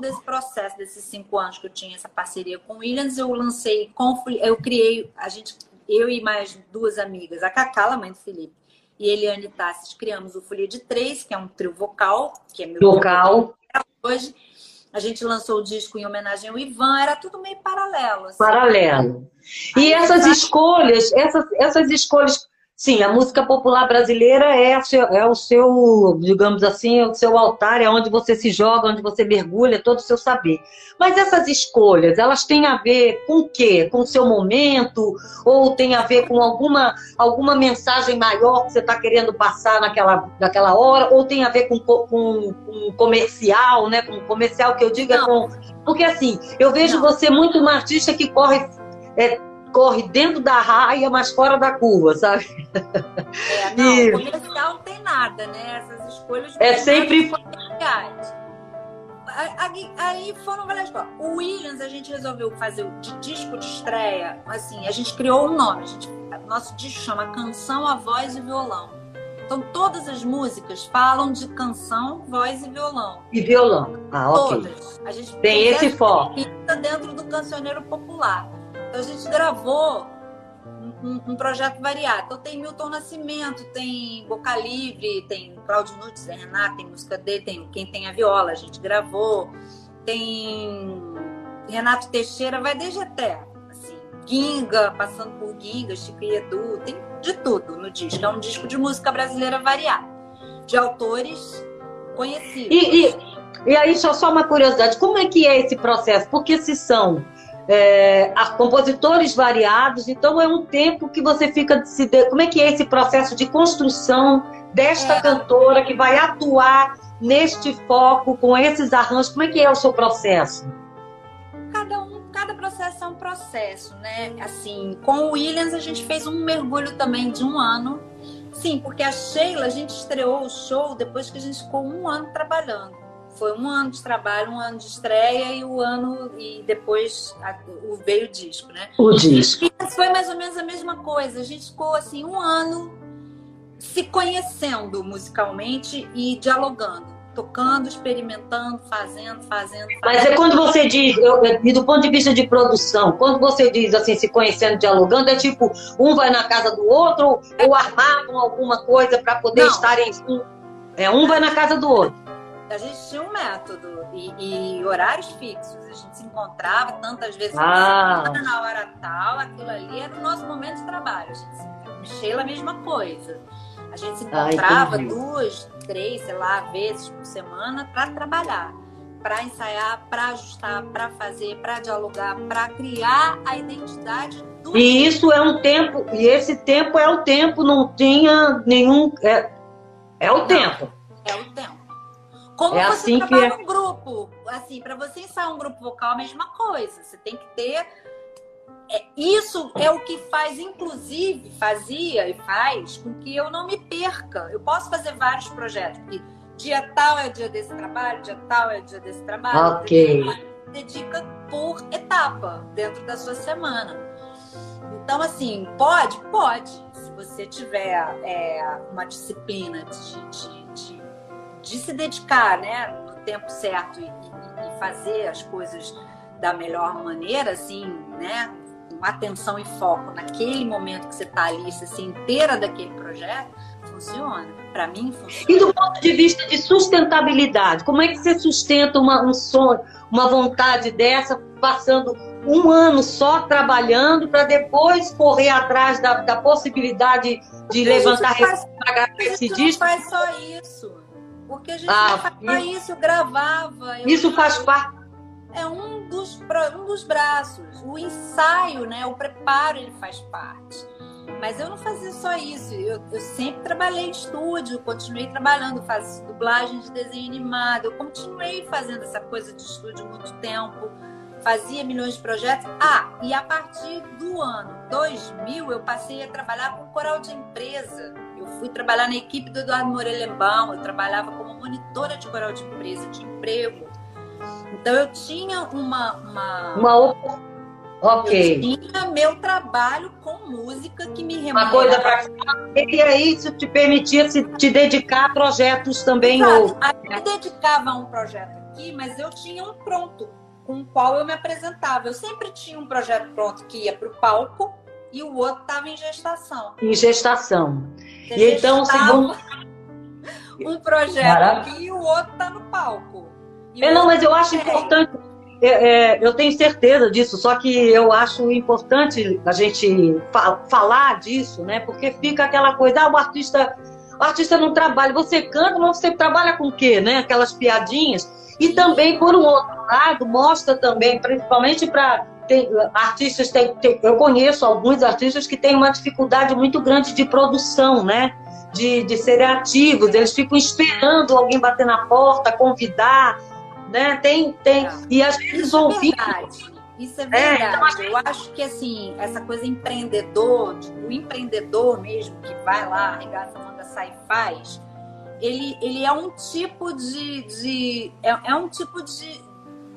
Desse processo, desses cinco anos que eu tinha essa parceria com o Williams, eu lancei, eu criei, a gente, eu e mais duas amigas, a Cacá, a mãe do Felipe, e Eliane Tassis, criamos o Folia de Três, que é um trio vocal, que é meu Vocal. hoje. A gente lançou o disco em homenagem ao Ivan, era tudo meio paralelo. assim. Paralelo. E Aí, essas tá- escolhas, essas, essas escolhas, sim, a música popular brasileira é, seu- é o seu, digamos assim, é o seu altar, é onde você se joga, onde você mergulha todo o seu saber. Mas essas escolhas, elas têm a ver com o quê? Com o seu momento? Ou tem a ver com alguma, alguma mensagem maior que você está querendo passar naquela, naquela hora? Ou tem a ver com, co- com, com comercial, né? Com comercial que eu digo é com... Porque assim, eu vejo Não. você muito uma artista que corre é, corre dentro da raia, mas fora da curva, sabe? É, não, E- comercial não tem nada, né? Essas escolhas É sempre- Aí foram várias coisas. O Williams, a gente resolveu fazer o de disco de estreia. Assim, a gente criou um nome. A gente, nosso disco chama Canção, a Voz e Violão. Então, todas as músicas falam de canção, voz e violão. E violão. Ah, ok. Todas. A gente Tem esse foco. dentro do cancioneiro popular. Então a gente gravou um, um- projeto variado. Então tem Milton Nascimento, tem Boca Livre, tem Cláudio Nunes, tem Renato, tem música dele, tem Quem Tem a Viola, a gente gravou. Tem Renato Teixeira, vai desde até. Assim, Ginga, passando por Ginga, Chico e Edu, tem de tudo no disco. É um disco de música brasileira variada. De autores conhecidos. E, e, e aí, só, só uma curiosidade, como é que é esse processo? Porque se são é, a- compositores variados, então é um tempo que você fica se de- Como é que é esse processo de construção desta É. cantora que vai atuar neste foco, com esses arranjos? Como é que é o seu processo? cada um, cada processo é um processo, né? Assim, com o Williams a gente fez um mergulho também de um ano. Sim, porque a Sheila, a gente estreou o show depois que a gente ficou um ano trabalhando. Foi um ano de trabalho, um ano de estreia e o ano e depois a- o veio o disco, né? O disco. E foi mais ou menos a mesma coisa. A gente ficou assim um ano se conhecendo musicalmente e dialogando, tocando, experimentando, fazendo, fazendo. Mas fazendo. é quando você diz, eu- e do ponto de vista de produção, quando você diz assim, se conhecendo, dialogando, é tipo, um vai na casa do outro, ou, armavam alguma coisa para poder Não. estar em. um- É, um vai na casa do outro. A gente tinha um método e, e horários fixos. A gente se encontrava tantas vezes Ah. semana, na hora tal. Aquilo ali era o nosso momento de trabalho. A gente se... Sheila, a mesma coisa. A gente se Ah, encontrava entendi. duas, três, sei lá, vezes por semana para trabalhar, para ensaiar, para ajustar, para fazer, para dialogar, para criar a identidade do E isso é um tempo, e esse tempo é o tempo, não tinha nenhum. É, é o Não. tempo. É o tempo. Como é você assim trabalha que... um grupo, assim, para você ensaiar um grupo vocal, a mesma coisa. Você tem que ter é, isso é o que faz, inclusive, fazia e faz com que eu não me perca. Eu posso fazer vários projetos. Porque dia tal é o dia desse trabalho, dia tal é o dia desse trabalho. Ok. Dedica por etapa dentro da sua semana. Então, assim, pode? Pode. Se você tiver é, uma disciplina de, de, de, se dedicar né, no tempo certo e, e, fazer as coisas da melhor maneira, assim, né? com atenção e foco naquele momento que você está ali, você se inteira daquele projeto, funciona. Para mim, funciona. E do ponto de vista de sustentabilidade, como é que você sustenta uma, um sonho, uma vontade dessa, passando um ano só trabalhando para depois correr atrás da, da possibilidade de levantar recursos para esse disco? Não faz só isso. Porque a gente ah, faz só isso, eu gravava. Isso faz parte é um dos, um dos braços. O ensaio, né, o preparo, ele faz parte. Mas eu não fazia só isso. Eu, eu sempre trabalhei em estúdio, continuei trabalhando, faço dublagem de desenho animado. Eu continuei fazendo essa coisa de estúdio muito tempo. Fazia milhões de projetos. Ah, e a partir do ano 2000, eu passei a trabalhar com coral de empresa. Eu fui trabalhar na equipe do Eduardo Morelembão. Eu trabalhava como monitora de coral de empresa, de emprego. Então eu tinha uma. Uma, uma Ok. Eu tinha meu trabalho com música que me remunerava. Uma coisa para E aí isso te permitia se te dedicar a projetos também outros. Eu me dedicava a um projeto aqui, mas eu tinha um pronto com o qual eu me apresentava. Eu sempre tinha um projeto pronto que ia para o palco e o outro estava em gestação. Em gestação. Você e então, segundo um projeto Maravilha. aqui e o outro está no palco. É, não, mas eu acho importante, é, é, eu tenho certeza disso, só que eu acho importante a gente fa falar disso, né? Porque fica aquela coisa, ah, o artista, o artista não trabalha, você canta, mas você trabalha com o quê, né? Aquelas piadinhas. E também, por um outro lado, mostra também, principalmente para artistas, tem, tem, eu conheço alguns artistas que têm uma dificuldade muito grande de produção, né? De, de serem ativos, eles ficam esperando alguém bater na porta, convidar, né? Tem, tem. É. E às vezes ouvir. É Isso é verdade. É, então, eu acho que assim, essa coisa empreendedor, o empreendedor mesmo, que vai lá, arregaça a manga, sai e faz, ele, ele é um tipo de. de é, é um tipo de,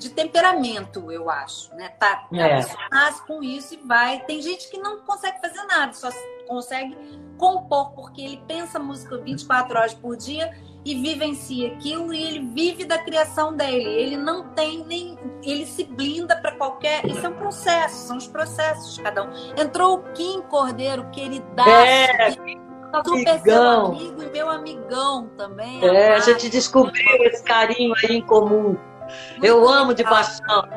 de temperamento, eu acho. Né? Tá, é. nasce com isso e vai. Tem gente que não consegue fazer nada, só consegue compor, porque ele pensa música 24 horas por dia e vivencia aquilo e ele vive da criação dele. Ele não tem nem. Ele se blinda para qualquer. Isso é um processo, são os processos de cada um. Entrou o Kim Cordeiro, queridaço. É. Super amigão. seu amigo e meu amigão também. É, a gente descobriu esse carinho aí em comum. Eu amo de paixão.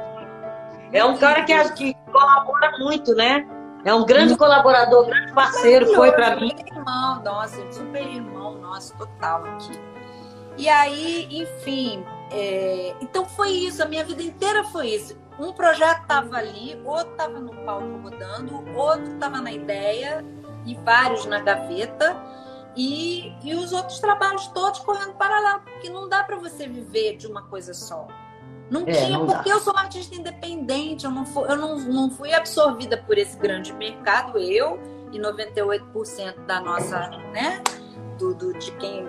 É um cara que, que colabora muito, né? É um grande colaborador, grande parceiro, foi para mim. Irmão, nossa, super irmão nosso, total aqui. E aí, enfim, é... então foi isso, a minha vida inteira foi isso. Um projeto estava ali, outro estava no palco rodando, outro estava na ideia e vários na gaveta. E, e os outros trabalhos todos correndo paralelo, porque não dá para você viver de uma coisa só. Não é, tinha, não porque dá. eu sou uma artista independente, eu, não fui, eu não, não fui absorvida por esse grande mercado, eu e 98% da nossa, né, do, do, de quem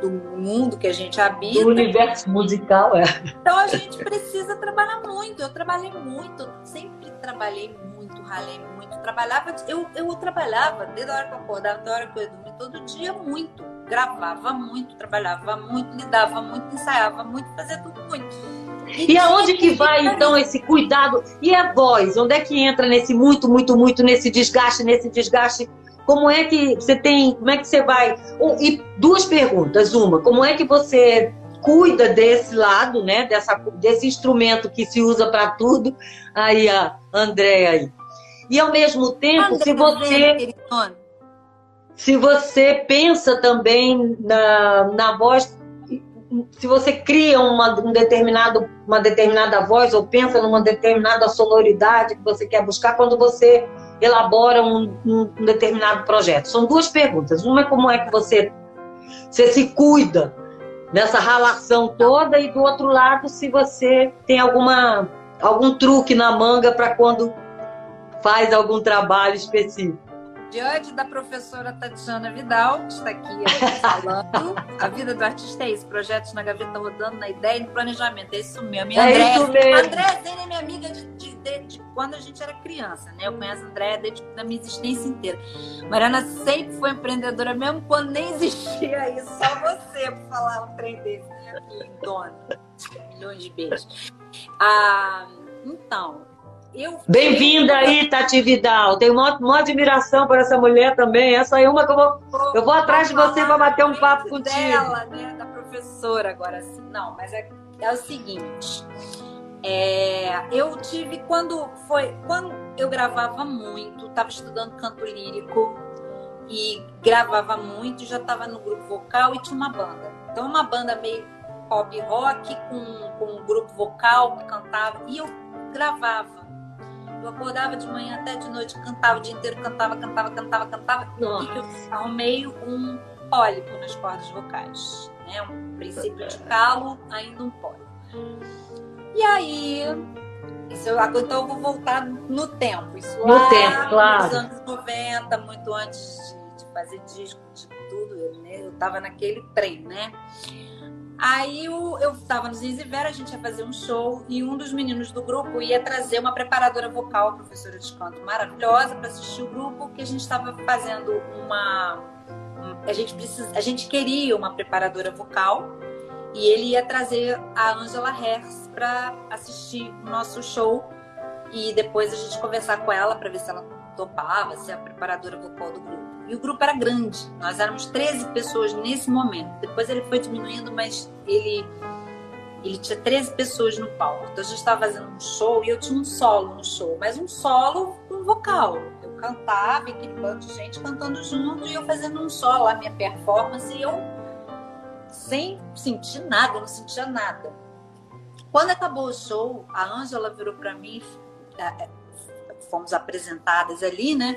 do mundo que a gente habita. Do universo musical, é. Então a gente precisa trabalhar muito. Eu trabalhei muito, sempre trabalhei muito, ralei muito. Trabalhava, eu, eu trabalhava desde a hora que eu acordava até a hora que eu ia dormir, todo dia muito. Gravava muito, trabalhava muito, lidava muito, ensaiava muito, fazia tudo muito. E, e aonde que vai então esse cuidado? E a voz? Onde é que entra nesse muito, muito, muito, nesse desgaste, nesse desgaste como é que você tem, como é que você vai? E duas perguntas. Uma, como é que você cuida desse lado, né? Dessa, desse instrumento que se usa para tudo. Aí a Andréia aí. E ao mesmo tempo, André, se você. Se você pensa também na, na voz, se você cria uma, um determinado, uma determinada voz ou pensa numa determinada sonoridade que você quer buscar, quando você elabora um, um, determinado projeto? São duas perguntas. Uma é como é que você, você se cuida nessa ralação toda e do outro lado se você tem alguma algum truque na manga para quando faz algum trabalho específico diante da professora Tatiana Vidal, que está aqui falando. A vida do artista é isso, projetos na gaveta rodando na ideia e no planejamento. É isso mesmo. Minha é André, isso mesmo. André é minha amiga de, de, de, de, quando a gente era criança, né? Eu conheço a André desde a minha existência inteira. Mariana sempre foi empreendedora, mesmo quando nem existia isso. Só você para falar um trem desse, né? Lindona. Milhões de beijos. Ah, então, Bem-vinda aí, Tati Vidal. Tenho uma, uma, admiração por essa mulher também. Essa é uma que eu vou. Eu vou atrás de você para bater um papo contigo. Dela, né? Da professora agora sim. Não, mas é, é o seguinte. É, eu tive quando foi quando eu gravava muito, estava estudando canto lírico e gravava muito, já estava no grupo vocal e tinha uma banda. Então uma banda meio pop rock com, com um grupo vocal que cantava e eu gravava eu acordava de manhã até de noite, cantava o dia inteiro, cantava, cantava, cantava, cantava. Nossa. E eu arrumei um pólipo nas cordas vocais. Né? Um princípio de calo, ainda um pólipo. E aí, isso, então eu vou voltar no tempo. Isso no lá, tempo, claro. nos anos 90, muito antes de, de fazer disco, de tudo. Né? Eu tava naquele trem, né? Aí eu, eu tava no Zinzivera, a gente ia fazer um show e um dos meninos do grupo ia trazer uma preparadora vocal, professora de canto maravilhosa, para assistir o grupo, que a gente estava fazendo uma. A gente, precisa, a gente queria uma preparadora vocal e ele ia trazer a Angela Hers para assistir o nosso show e depois a gente conversar com ela para ver se ela topava, ser a preparadora vocal do grupo. E o grupo era grande, nós éramos 13 pessoas nesse momento. Depois ele foi diminuindo, mas ele ele tinha 13 pessoas no palco. Então a gente estava fazendo um show e eu tinha um solo no show, mas um solo com vocal. Eu cantava, aquele bando de gente cantando junto e eu fazendo um solo, a minha performance, e eu sem sentir nada, não sentia nada. Quando acabou o show, a Ângela virou para mim, é, fomos apresentadas ali, né?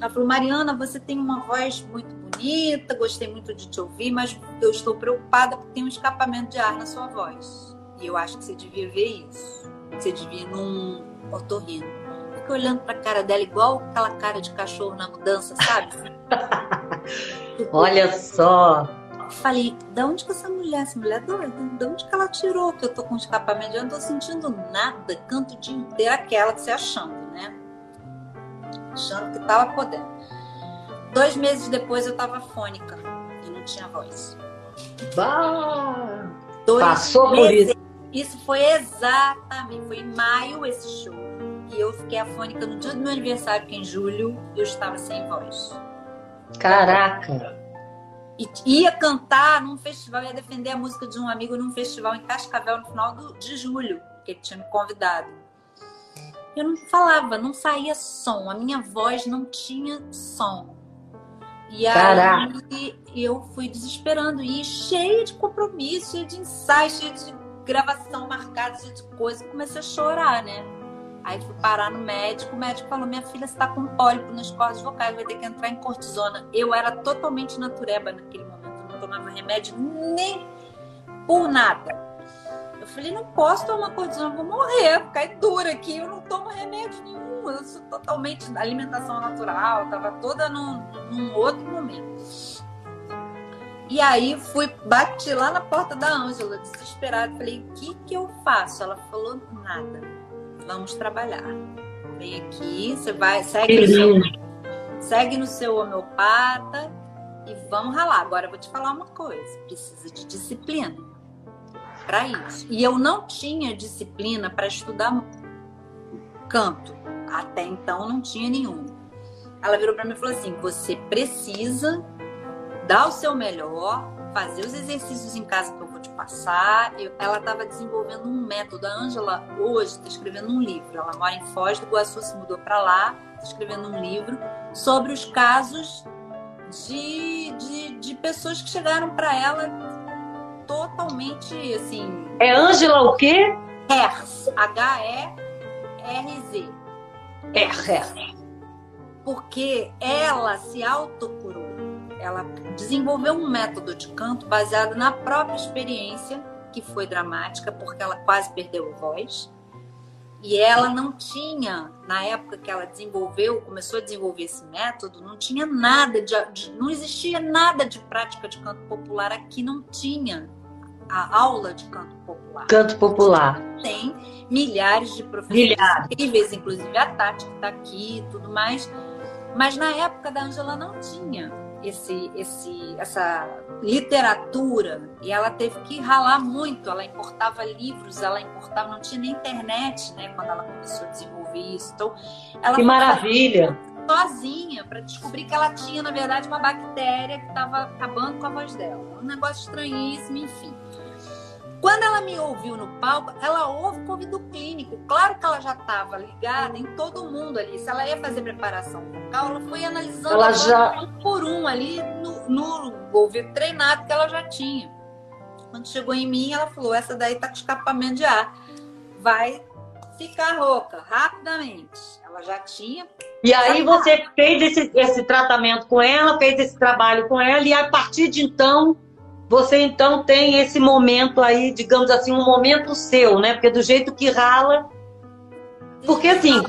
Ela falou: Mariana, você tem uma voz muito bonita, gostei muito de te ouvir, mas eu estou preocupada porque tem um escapamento de ar na sua voz. E eu acho que você devia ver isso. Você devia ir num otorrino. Fiquei olhando pra cara dela igual aquela cara de cachorro na mudança, sabe? Olha só! Falei, da onde que essa mulher, essa mulher é doida? De onde que ela tirou que eu tô com escapamento? Eu não tô sentindo nada, canto o dia inteiro aquela que você achando, né? achando que estava podendo. Dois meses depois eu estava fônica e não tinha voz. Bah! Dois Passou meses, por isso. Isso foi exatamente, foi em maio esse show. E eu fiquei afônica no dia do meu aniversário, que em julho eu estava sem voz. Caraca! E ia cantar num festival, ia defender a música de um amigo num festival em Cascavel no final do, de julho, que ele tinha me convidado eu não falava, não saía som, a minha voz não tinha som. E aí eu fui desesperando e cheia de compromisso, cheia de ensaio, cheia de gravação marcada, cheia de coisa, comecei a chorar, né? Aí fui parar no médico, o médico falou: minha filha está com pólipo nas cordas vocais, vai ter que entrar em cortisona. Eu era totalmente natureba naquele momento, não tomava remédio nem por nada. Eu falei, não posso tomar cortisona, vou morrer, vou cair dura aqui, eu não tomo remédio nenhum, eu sou totalmente alimentação natural, tava toda num, num outro momento. E aí fui, bati lá na porta da Ângela, desesperada, falei, o que que eu faço? Ela falou, nada, vamos trabalhar. Vem aqui, você vai, segue no, seu, segue no seu homeopata e vamos ralar. Agora eu vou te falar uma coisa, precisa de disciplina para isso. E eu não tinha disciplina para estudar canto. Até então não tinha nenhum. Ela virou para mim e falou assim: você precisa dar o seu melhor, fazer os exercícios em casa passar. Eu, ela estava desenvolvendo um método. A Ângela hoje está escrevendo um livro. Ela mora em Foz do Iguaçu, se mudou para lá, está escrevendo um livro sobre os casos de, de, de pessoas que chegaram para ela totalmente assim. É Ângela o quê? Hers. H-E-R-Z. Hers. Porque ela se autocurou. Ela desenvolveu um método de canto baseado na própria experiência, que foi dramática, porque ela quase perdeu a voz. E ela não tinha, na época que ela desenvolveu, começou a desenvolver esse método, não tinha nada de, de não existia nada de prática de canto popular aqui, não tinha a aula de canto popular. Canto popular. Tem milhares de professores milhares. incríveis, inclusive a Tati que está aqui e tudo mais. Mas na época da Angela não tinha esse, esse, essa literatura e ela teve que ralar muito. Ela importava livros, ela importava, não tinha nem internet, né? Quando ela começou a desenvolver isso. Então, ela que maravilha! Sozinha para descobrir que ela tinha, na verdade, uma bactéria que estava acabando com a voz dela. Um negócio estranhíssimo, enfim. Quando ela me ouviu no palco, ela ouve com ouvido clínico. Claro que ela já estava ligada em todo mundo ali. Se ela ia fazer preparação vocal, ela foi analisando ela já... um por um ali no, no ouvido treinado que ela já tinha. Quando chegou em mim, ela falou: essa daí tá com escapamento de ar. Vai ficar rouca rapidamente. Ela já tinha. E aí você fez esse, esse tratamento com ela, fez esse trabalho com ela, e a partir de então você então tem esse momento aí, digamos assim, um momento seu, né? Porque do jeito que rala. Porque assim,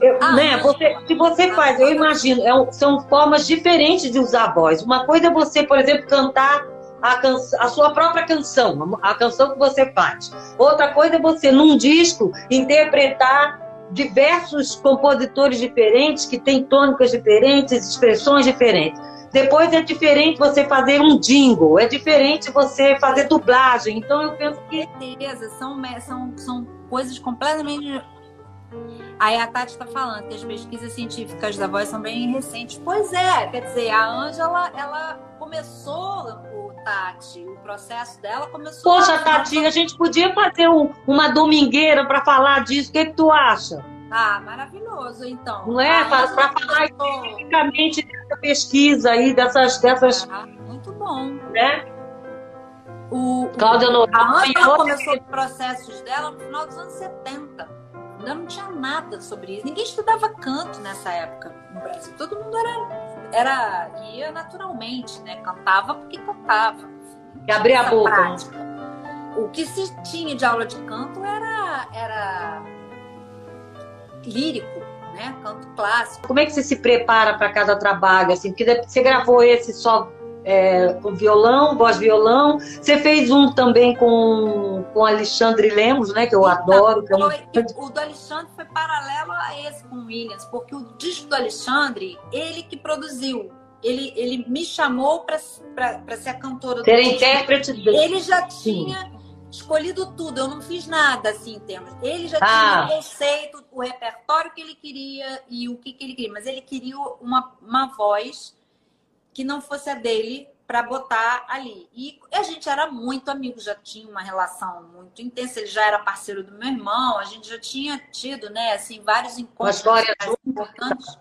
eu, ah, né, você, se você faz, eu imagino, é, são formas diferentes de usar a voz. Uma coisa é você, por exemplo, cantar a, a sua própria canção, a canção que você faz. Outra coisa é você, num disco, interpretar diversos compositores diferentes, que têm tônicas diferentes, expressões diferentes. Depois é diferente você fazer um jingle, é diferente você fazer dublagem. Então eu penso que. Certeza, são, são, são coisas completamente. Aí a Tati está falando que as pesquisas científicas da voz são bem recentes. Pois é, quer dizer, a Ângela, ela começou o Tati, o processo dela começou. Poxa, Tati, a gente podia fazer um, uma domingueira para falar disso. O que, que tu acha? Ah, maravilhoso, então. Não é? Para falar especificamente pesquisa aí, dessas. dessas... Ah, muito bom. Né? O, Cláudia o, a Ana começou os processos dela no final dos anos 70. Ainda não tinha nada sobre isso. Ninguém estudava canto nessa época no Brasil. Todo mundo era, era ia naturalmente, né? Cantava porque cantava. E abria a boca. Prática. O que se tinha de aula de canto era, era lírico, né? Canto clássico. Como é que você se prepara para cada trabalho? Assim, porque você gravou esse só é, com violão, voz violão. Você fez um também com, com Alexandre Lemos, né? Que eu então, adoro. Que é um... O do Alexandre foi paralelo a esse com o Williams, porque o disco do Alexandre, ele que produziu. Ele, ele me chamou para ser a cantora do Ser intérprete. Ele já tinha Sim escolhido tudo, eu não fiz nada assim em termos. Ele já ah. tinha o conceito, o repertório que ele queria e o que, que ele queria, mas ele queria uma, uma voz que não fosse a dele para botar ali. E a gente era muito amigo, já tinha uma relação muito intensa. Ele já era parceiro do meu irmão, a gente já tinha tido, né, assim, vários encontros importantes.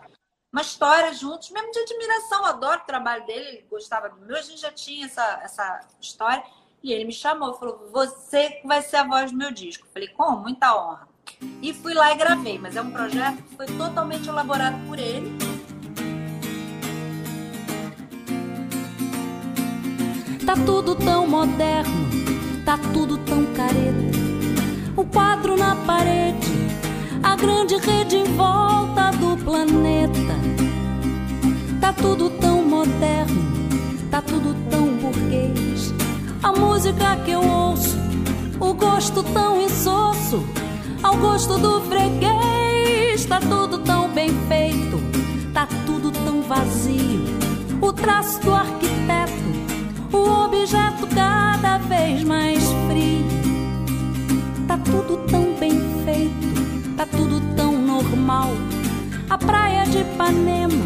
Uma história juntos, mesmo de admiração, eu adoro o trabalho dele, ele gostava do meu, a gente já tinha essa, essa história. E ele me chamou, falou: Você vai ser a voz do meu disco. Eu falei: Como? Muita honra. E fui lá e gravei, mas é um projeto que foi totalmente elaborado por ele. Tá tudo tão moderno, tá tudo tão careta. O quadro na parede, a grande rede em volta do planeta. Tá tudo tão moderno, tá tudo tão burguês a música que eu ouço, o gosto tão insosso, ao gosto do freguês. Tá tudo tão bem feito, tá tudo tão vazio. O traço do arquiteto, o objeto cada vez mais frio. Tá tudo tão bem feito, tá tudo tão normal. A praia de Ipanema,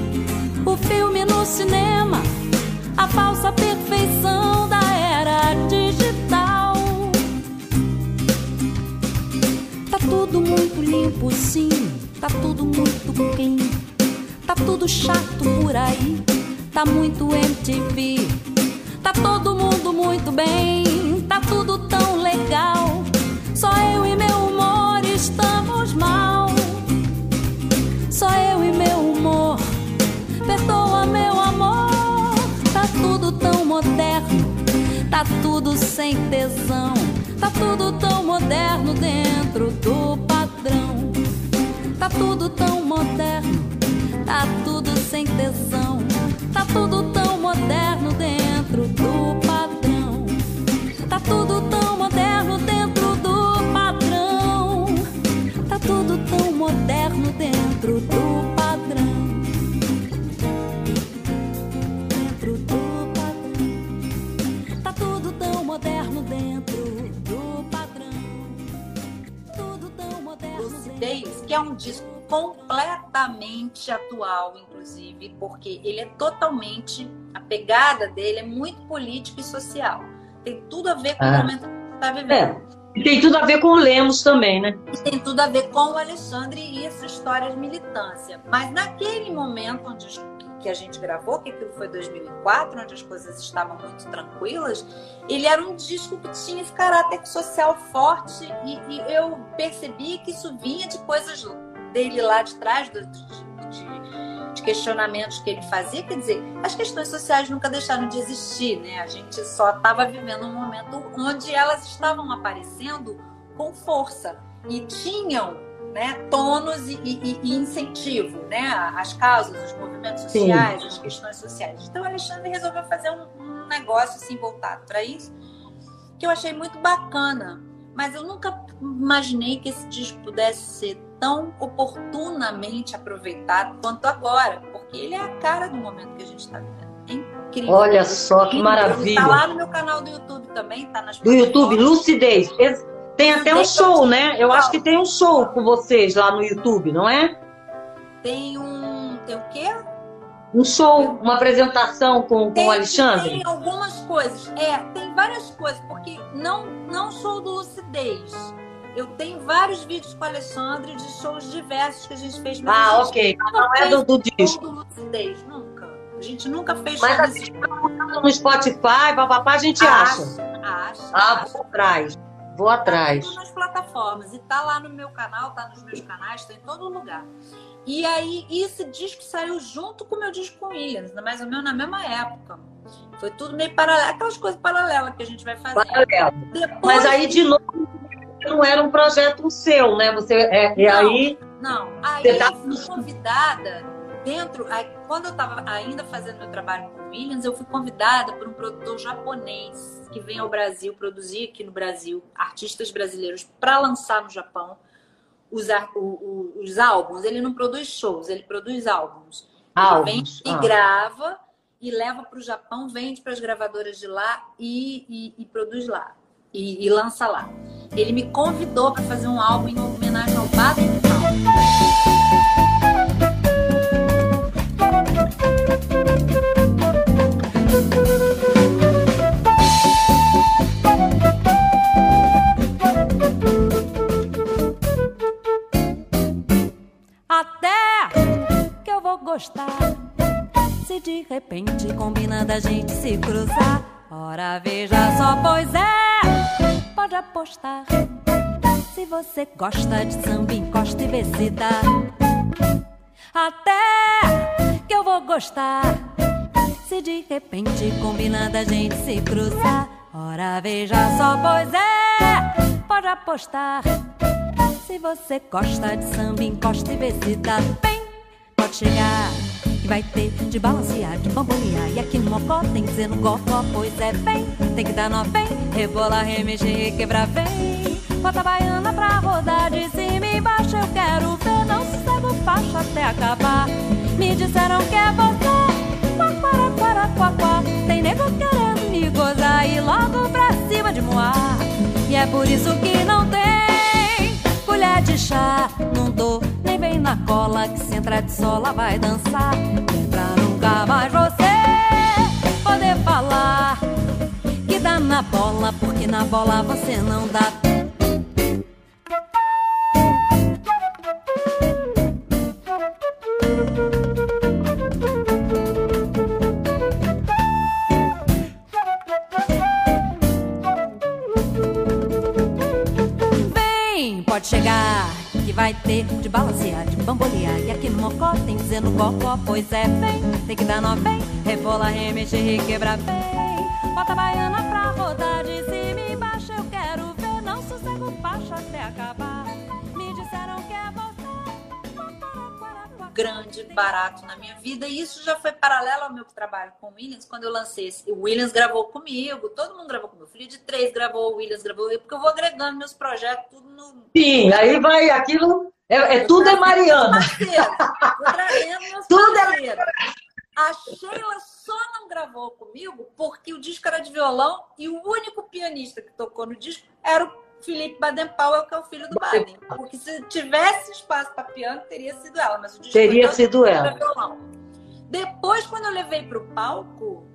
o filme no cinema, a falsa perfeição da digital. Tá tudo muito limpo, sim, tá tudo muito clean. Tá tudo chato por aí, tá muito MTV. Tá todo mundo muito bem, tá tudo tão tá tudo sem tesão. Tá tudo tão moderno dentro do padrão. Tá tudo tão moderno, tá tudo sem tesão. Tá tudo tão que é um disco completamente atual, inclusive, porque ele é totalmente. A pegada dele é muito política e social. Tem tudo a ver com o Ah. momento que está vivendo. É. E tem tudo a ver com o Lemos também, né? E tem tudo a ver com o Alexandre e essa história de militância. Mas naquele momento onde que a gente gravou, que aquilo foi 2004, onde as coisas estavam muito tranquilas, ele era um disco que tinha esse caráter social forte e, e eu percebi que isso vinha de coisas dele lá de trás, de, de- de questionamentos que ele fazia. Quer dizer, as questões sociais nunca deixaram de existir, né? A gente só estava vivendo um momento onde elas estavam aparecendo com força e tinham né, tônus e, e- e incentivo, né, as causas, os movimentos Sim. sociais, as questões sociais. Então, o Alexandre resolveu fazer um, um negócio assim voltado para isso, que eu achei muito bacana. Mas eu nunca imaginei que esse disco pudesse ser tão oportunamente aproveitado quanto agora, porque ele é a cara do momento que a gente está vivendo. É incrível. Olha só que Incrível. maravilha. Tá lá no meu canal do YouTube também, tá nas Do YouTube. Lucidez. Esse- Tem até um show, né? Eu acho que tem um show com vocês lá no YouTube, não é? Tem um. Tem o quê? Um show, uma apresentação com, com o Alexandre. Tem algumas coisas. É, tem várias coisas, porque não, não sou do Lucidez. Eu tenho vários vídeos com o Alexandre de shows diversos que a gente fez. a Ah, gente ok. Não é do, do show disco. do Lucidez, nunca. A gente nunca fez Mas show assim, desse No Spotify, papapá, a gente acha. Acho, Ah, acho. vou atrás. Vou atrás. Tá nas plataformas. E tá lá no meu canal, tá nos meus canais, tá em todo lugar. E aí, esse disco saiu junto com o meu disco com Williams, mais ou menos na mesma época. Foi tudo meio paralelo, aquelas coisas paralelas que a gente vai fazer. Paralelo. Depois, Mas aí, de novo, não era um projeto seu, né? Você, é, e Não. aí, Não, aí Você tá- eu fui convidada dentro. Quando eu estava ainda fazendo meu trabalho com o Williams, eu fui convidada por um produtor japonês que vem ao Brasil, produzir aqui no Brasil artistas brasileiros para lançar no Japão os, o- os álbuns. Ele não produz shows, ele produz álbuns. Ele vem álbuns. e Ah. grava e leva para o Japão, vende para as gravadoras de lá e, e- e produz lá. E, e lança lá. Ele me convidou para fazer um álbum em homenagem ao Baden gostar. Se de repente combina da gente se cruzar. Ora, veja só, pois é. Pode apostar. Se você gosta de samba, encosta e vê se dá. Até que eu vou gostar. Se de repente combina da gente se cruzar. Ora, veja só, pois é. Pode apostar. Se você gosta de samba, encosta e vê se dá bem. Pode chegar vai ter de balancear, de bambolear. E aqui no mocó tem que dizer no gogó, pois é bem. Tem que dar nó bem, rebolar, remexer, quebrar bem. Bota a baiana pra rodar de cima e embaixo. Eu quero ver, não sossego faixa até acabar. Me disseram que é você, quaquara, quara, quaquá. Tem nego querendo me gozar e logo pra cima de moar. E é por isso que não tem colher de chá. Não dou vem na cola que se entrar de sola vai dançar. Pra nunca mais você poder falar que dá na bola, porque na bola você não dá. Vem, balancear, de bambolear. E aqui no mocó tem dizendo cocó, pois é, vem, tem que dar nó, vem, Rebola, remexe, requebra bem. Bota a baiana pra rodar de cima e embaixo. Eu quero ver, não sossego baixo até acabar. Me disseram que é você. Grande, barato na minha vida. E isso já foi paralelo ao meu trabalho com o Williams. Quando eu lancei esse, o Williams gravou comigo, todo mundo gravou comigo. O filho de três gravou, o Williams gravou, porque eu vou agregando meus projetos tudo no. Sim, aí vai aquilo. É, é tudo é Mariana. Meus tudo é a Sheila só não gravou comigo porque o disco era de violão e o único pianista que tocou no disco era o Felipe Baden-Powell, que é o filho do Baden. Porque se tivesse espaço para piano, teria sido ela, mas o disco teria sido ela. Violão. Depois, quando eu levei para o palco,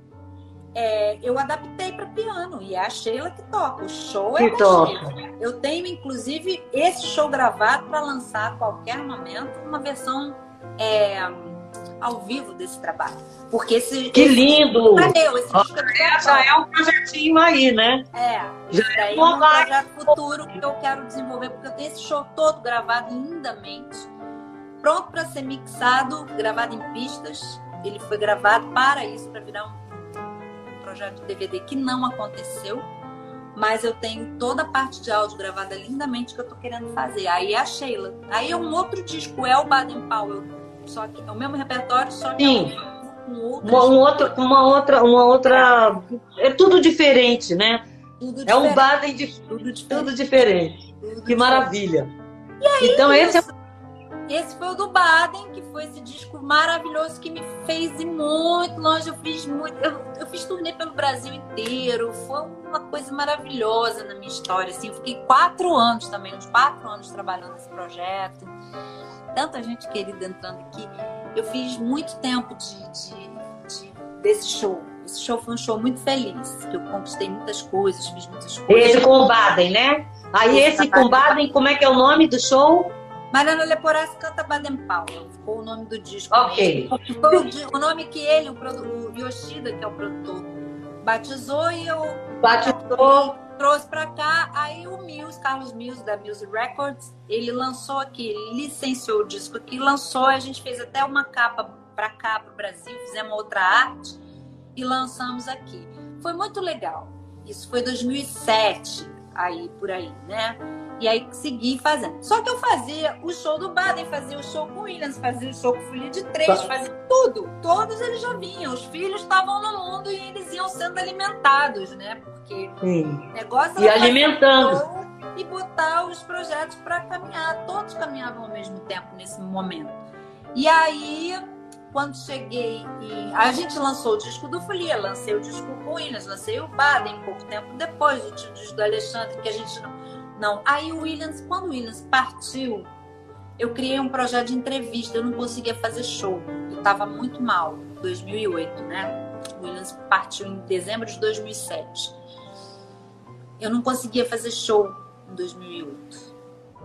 é, eu adaptei para piano e é a Sheila que toca. O show é que toca. Sheila. Eu tenho, inclusive, esse show gravado para lançar a qualquer momento, uma versão. É, ao vivo desse trabalho. Porque esse. Que lindo! Esse, meu, esse disco é, já é um projetinho aí, né? É. Já é um projeto futuro que eu quero desenvolver, porque eu tenho esse show todo gravado lindamente, pronto para ser mixado, gravado em pistas. Ele foi gravado para isso, para virar um projeto de DVD que não aconteceu. Mas eu tenho toda a parte de áudio gravada lindamente que eu tô querendo fazer. Aí é a Sheila. Aí é um outro disco, é o Baden Powell só que é o mesmo repertório, só que Sim. com outras... uma, um outro, uma outra, uma outra, é tudo diferente, né? Tudo é um Baden de tudo diferente. Tudo diferente. Tudo que diferente. maravilha. Aí, então esse é esse foi o do Baden, que foi esse disco maravilhoso que me fez ir muito longe. Eu fiz muito, eu, eu fiz turnê pelo Brasil inteiro. Foi uma coisa maravilhosa na minha história. Assim, eu fiquei quatro anos também, uns quatro anos trabalhando nesse projeto tanta gente querida entrando aqui. Eu fiz muito tempo de, de, de, desse show. Esse show foi um show muito feliz, que eu conquistei muitas coisas, fiz muitas coisas. Esse com Baden, né? Aí esse, esse com Baden, como é que é o nome do show? Mariana Leporassi canta Baden Powell, ficou o nome do disco. Ok. O, o, nome que ele, o, o Yoshida, que é o produtor, batizou e eu... Batizou trouxe para cá, aí o Mills, Carlos Mills da Music Records, ele lançou aqui, licenciou o disco aqui, lançou, a gente fez até uma capa para cá para o Brasil, fizemos outra arte e lançamos aqui. Foi muito legal. Isso foi 2007, aí por aí, né? E aí segui fazendo. Só que eu fazia o show do Baden, fazia o show com o Williams, fazia o show com o Folia de Três, fazia tudo. Todos eles já vinham. Os filhos estavam no mundo e eles iam sendo alimentados, né? Porque Sim. negócio E alimentando. E botar os projetos para caminhar. Todos caminhavam ao mesmo tempo nesse momento. E aí, quando cheguei e a gente lançou o disco do Folia, lancei o disco com o Williams, lancei o Baden pouco tempo depois, o disco do Alexandre, que a gente não não. Aí o Williams, quando o Williams partiu, eu criei um projeto de entrevista, eu não conseguia fazer show. Eu estava muito mal, 2008, né? O Williams partiu em dezembro de 2007. Eu não conseguia fazer show em 2008.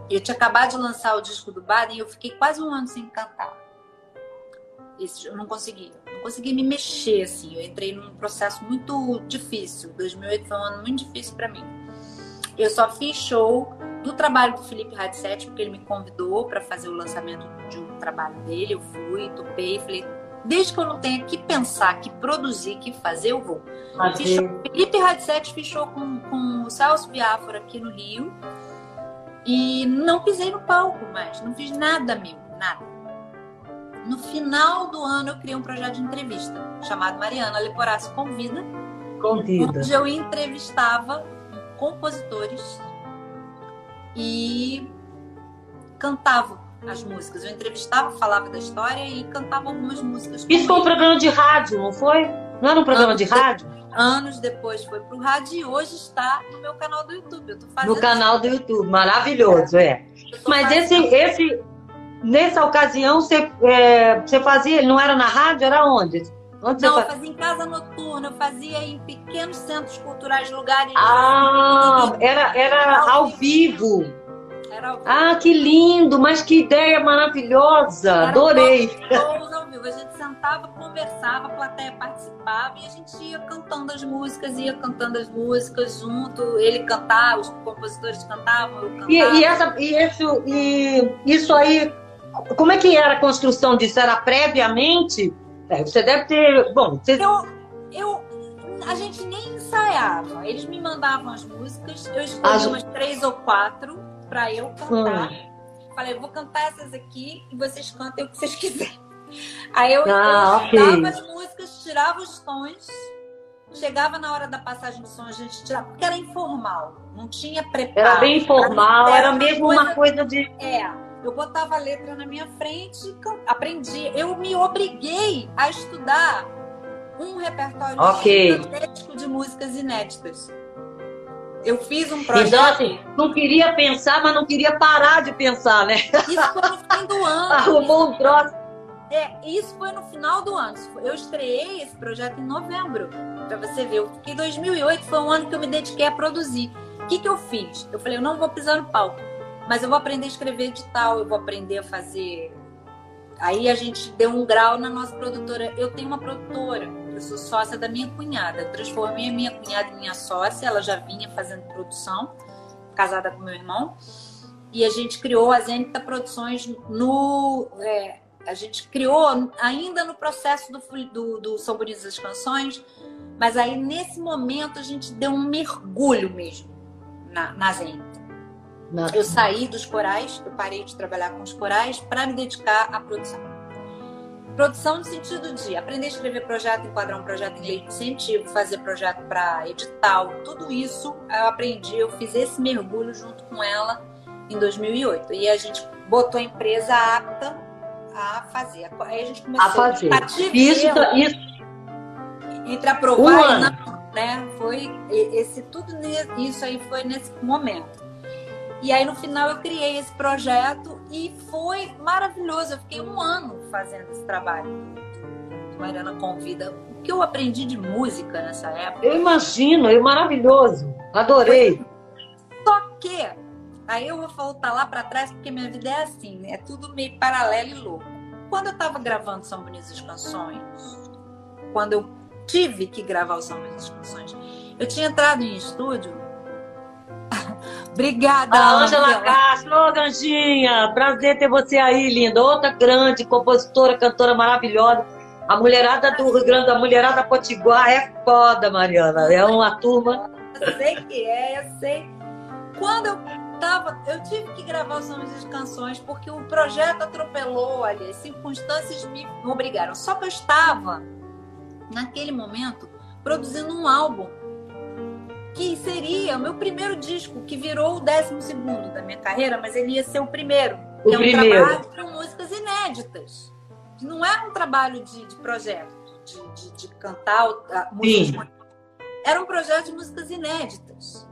Eu tinha acabado de lançar o disco do Baden e eu fiquei quase um ano sem cantar. Esse, eu não conseguia. Não conseguia me mexer, assim. Eu entrei num processo muito difícil. 2008 foi um ano muito difícil para mim. Eu só fiz show do trabalho do Felipe Radset, porque ele me convidou para fazer o lançamento de um trabalho dele. Eu fui, topei, falei, desde que eu não tenha que pensar, que produzir, que fazer, eu vou. Fiz show, Felipe Radset show com, com o Celso Biafora aqui no Rio. E não pisei no palco mais, não fiz nada, amigo, nada. No final do ano eu criei um projeto de entrevista chamado Mariana Leporassi Convida. Convida. Onde eu entrevistava compositores e cantava as músicas. Eu entrevistava, falava da história e cantava algumas músicas. Isso foi um programa de rádio, não foi? Não era um programa anos de rádio? De, anos depois foi para o rádio e hoje está no meu canal do YouTube. No canal do YouTube, maravilhoso, é. Mas esse, esse, nessa ocasião, você, é, você fazia, não era na rádio, era onde? Onde não, eu fazia em casa noturna, eu fazia em pequenos centros culturais, lugares. Ah, era, era ao vivo. Era ao vivo. Ah, que lindo, mas que ideia maravilhosa. Era Adorei. Ao vivo. A gente sentava, conversava, a plateia participava e a gente ia cantando as músicas, ia cantando as músicas junto. Ele cantava, os compositores cantavam, eu cantava. E, e, essa, e, isso, e isso aí, como é que era a construção disso? Era previamente? É, você deve ter. Bom, você... eu, eu. A gente nem ensaiava. Eles me mandavam as músicas, eu escolhi as... umas três ou quatro para eu cantar. Hum. Falei, vou cantar essas aqui e vocês cantem o que vocês quiserem. Aí eu, ah, eu okay. as músicas, tirava os tons, chegava na hora da passagem do som, a gente tirava, porque era informal, não tinha preparo. Era bem informal, era, era mesmo coisa, uma coisa de. É, eu botava a letra na minha frente, aprendi. Eu me obriguei a estudar um repertório okay. de músicas inéditas. Eu fiz um projeto. Então, assim, não queria pensar, mas não queria parar de pensar, né? Isso foi no fim do ano. Arrumou um troço. É, isso foi no final do ano. Eu estreiei esse projeto em novembro, para você ver. Porque 2008 foi um ano que eu me dediquei a produzir. O que, que eu fiz? Eu falei, eu não vou pisar no palco, mas eu vou aprender a escrever edital, eu vou aprender a fazer. Aí a gente deu um grau na nossa produtora. Eu tenho uma produtora, eu sou sócia da minha cunhada. Transformei a minha cunhada em minha sócia, ela já vinha fazendo produção, casada com meu irmão. E a gente criou a Zenita Produções no. É, a gente criou ainda no processo do, do, do São Bonitas as Canções, mas aí nesse momento a gente deu um mergulho mesmo na, na Zenita. Eu saí dos corais, eu parei de trabalhar com os corais para me dedicar à produção. Produção no sentido de aprender a escrever projeto, enquadrar um projeto em lei de incentivo, fazer projeto para edital, tudo isso eu aprendi, eu fiz esse mergulho junto com ela em 2008. E a gente botou a empresa apta a fazer. Aí a gente começou a fazer. A isso, isso. Entre aprovar um e não, né? Foi esse tudo isso aí foi nesse momento. E aí no final eu criei esse projeto e foi maravilhoso. Eu fiquei um ano fazendo esse trabalho. Mariana convida. O que eu aprendi de música nessa época? Eu imagino, é maravilhoso. Adorei. Só que Aí eu vou voltar lá para trás, porque minha vida é assim, né? é tudo meio paralelo e louco. Quando eu estava gravando São Bonitas Canções, quando eu tive que gravar o São Bonitas Canções, eu tinha entrado em estúdio. Obrigada, ah, Ângela Castro, ô Ganjinha, prazer ter você aí, linda. Outra grande compositora, cantora maravilhosa. A mulherada do Rio Grande, a mulherada Potiguar é foda, Mariana. É uma turma. Eu sei que é, eu sei. Quando eu tava, eu tive que gravar os nomes das canções porque o projeto atropelou ali, as circunstâncias me obrigaram. Só que eu estava, naquele momento, produzindo um álbum que seria o meu primeiro disco, que virou o décimo segundo da minha carreira, mas ele ia ser o primeiro. O é um primeiro. trabalho com músicas inéditas. Não é um trabalho de, de projeto, de, de, de cantar músicas. Sim. Era um projeto de músicas inéditas.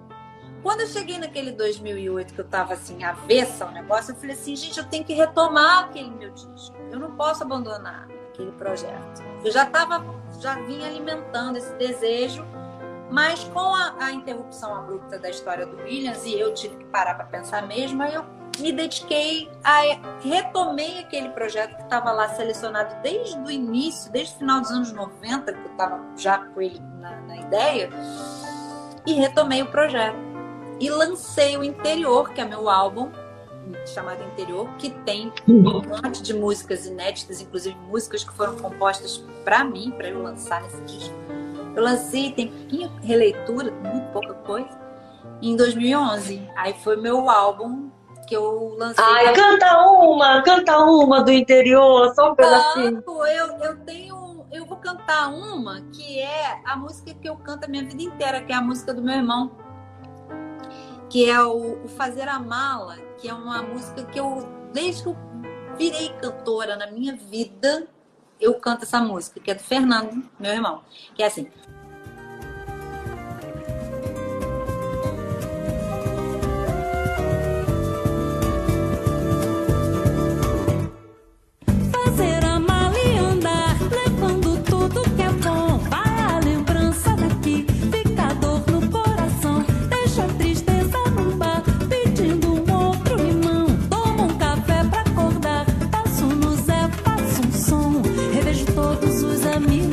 Quando eu cheguei naquele 2008 que eu tava assim, avessa ao negócio, eu falei assim, gente, eu tenho que retomar aquele meu disco. Eu não posso abandonar aquele projeto. Eu já tava, já vinha alimentando esse desejo, mas com a, a interrupção abrupta da história do Williams, e eu tive que parar para pensar mesmo, eu me dediquei a retomei aquele projeto que estava lá selecionado desde o início, desde o final dos anos 90, que eu estava já com ele na, na ideia, e retomei o projeto e lancei o Interior, que é meu álbum chamado Interior, que tem um monte de músicas inéditas, inclusive músicas que foram compostas para mim, para eu lançar nesse disco. Eu lancei, tem pouquinho releitura, muito pouca coisa, em 2011. Aí foi meu álbum que eu lancei. Ai, canta uma, canta uma do interior, só um pedacinho. Eu, eu tenho, eu vou cantar uma que é a música que eu canto a minha vida inteira, que é a música do meu irmão que é o, o, Fazer a Mala, que é uma música que eu, desde que eu virei cantora na minha vida, eu canto essa música, que é do Fernando, meu irmão. Que é assim. Amigos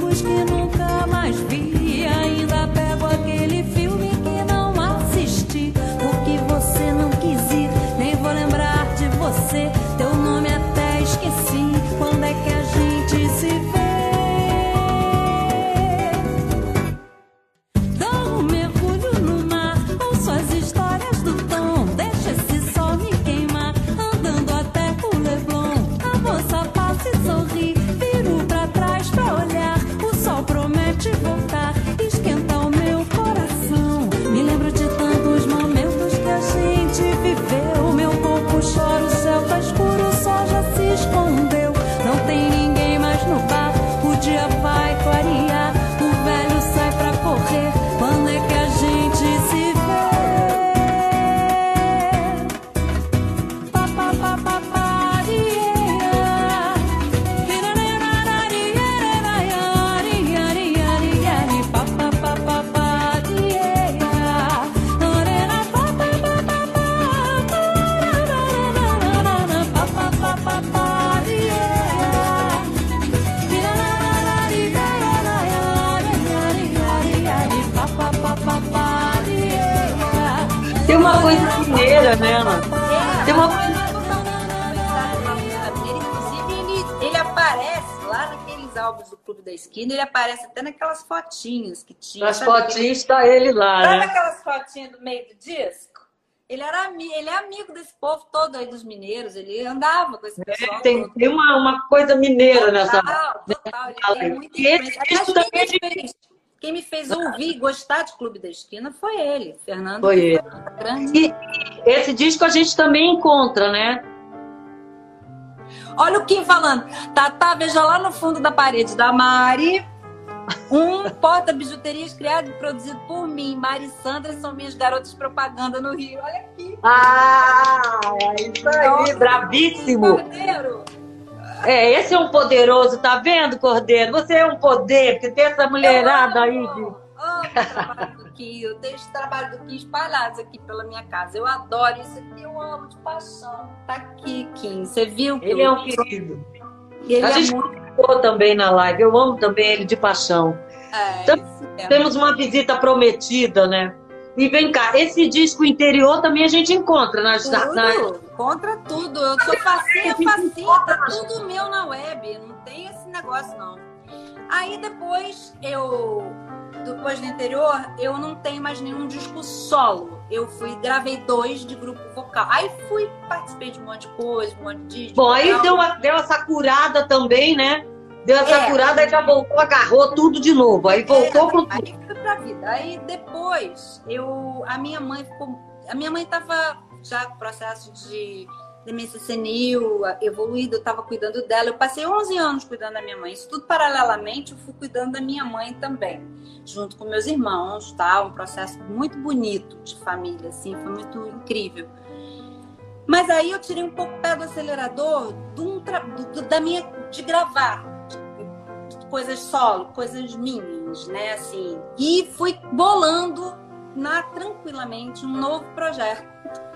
ele aparece até naquelas fotinhas que tinha. As fotinhas está ele lá, sabe né? aquelas fotinhas do meio do disco? Ele, era, ele é amigo desse povo todo aí dos mineiros, ele andava com esse pessoal. É, tem, tem uma, uma coisa mineira nessa. Total, total. Ele tem muita influência. Aliás, quem, me fez, quem me fez ouvir e gostar de Clube da Esquina foi ele, Fernando. Foi ele. Grande. E esse disco a gente também encontra, né? Olha o Kim falando. Tatá, veja lá no fundo da parede da Mari. Um porta-bijuterias criado e produzido por mim. Mari e Sandra são minhas garotas propaganda no Rio. Olha aqui. Ah, é isso aí, Nossa, bravíssimo. Cordeiro. É, esse é um poderoso, tá vendo, Cordeiro? Você é um poder, porque tem essa mulherada aí de. Amo o trabalho do Kim. Eu tenho esse trabalho do Kim espalhados aqui pela minha casa. Eu adoro isso aqui, eu amo de paixão. Tá aqui, Kim. Você viu? que Ele é um querido. Ele A é gente muito. comentou também na live, eu amo também ele de paixão. É, Então, é. Temos uma visita prometida, né? E vem cá, esse disco interior também a gente encontra nas. na- na- Tudo, contra tudo. Eu sou facinha, facinha, tá tudo meu na web. Não tem esse negócio, não. Aí depois eu. Depois do interior, eu não tenho mais nenhum disco solo. Eu fui, gravei dois de grupo vocal. Aí fui, participei de um monte de coisa, um monte de disco. Bom, aí deu, uma, deu essa curada também, né? Deu essa É. curada e já voltou, agarrou tudo de novo. Aí voltou pro. Aí fui pra vida. Aí depois, eu, a minha mãe ficou. A minha mãe tava já com processo de demência senil, evoluído, eu tava cuidando dela. Eu passei 11 anos cuidando da minha mãe. Isso tudo paralelamente, eu fui cuidando da minha mãe também, junto com meus irmãos, tá? Um processo muito bonito de família, assim, foi muito incrível. Mas aí eu tirei um pouco o pé do acelerador da minha de gravar coisas solo, coisas minhas, né, assim. E fui bolando na tranquilamente um novo projeto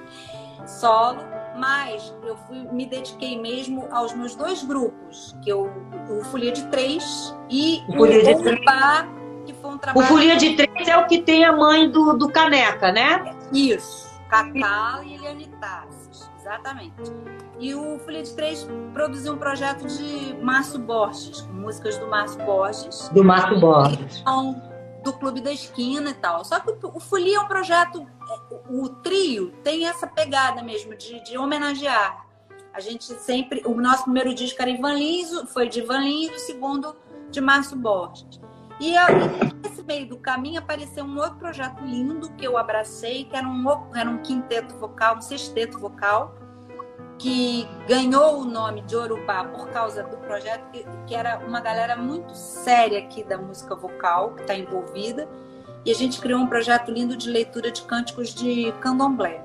solo, mas eu fui, me dediquei mesmo aos meus dois grupos, que eu o Folia de Três e O Folia de o Urubá, que foi um O trabalho Folia de Três é o que tem a mãe do, do Caneca, né? Isso, Cacá e Eliane Tassis, exatamente. E o Folia de Três produziu um projeto de Márcio Borges, com músicas do Márcio Borges, Do Márcio Borges. então, do Clube da Esquina e tal. Só que o, o Folia é um projeto, é, o, trio tem essa pegada mesmo de, de homenagear. A gente sempre, o nosso primeiro disco era Ivan foi de Ivan Lins, o segundo de Márcio Borges. E e nesse meio do caminho apareceu um outro projeto lindo que eu abracei, que era um, era um quinteto vocal, um sexteto vocal, que ganhou o nome de Orubá por causa do projeto, que, que era uma galera muito séria aqui da música vocal, que está envolvida. E a gente criou um projeto lindo de leitura de cânticos de candomblé.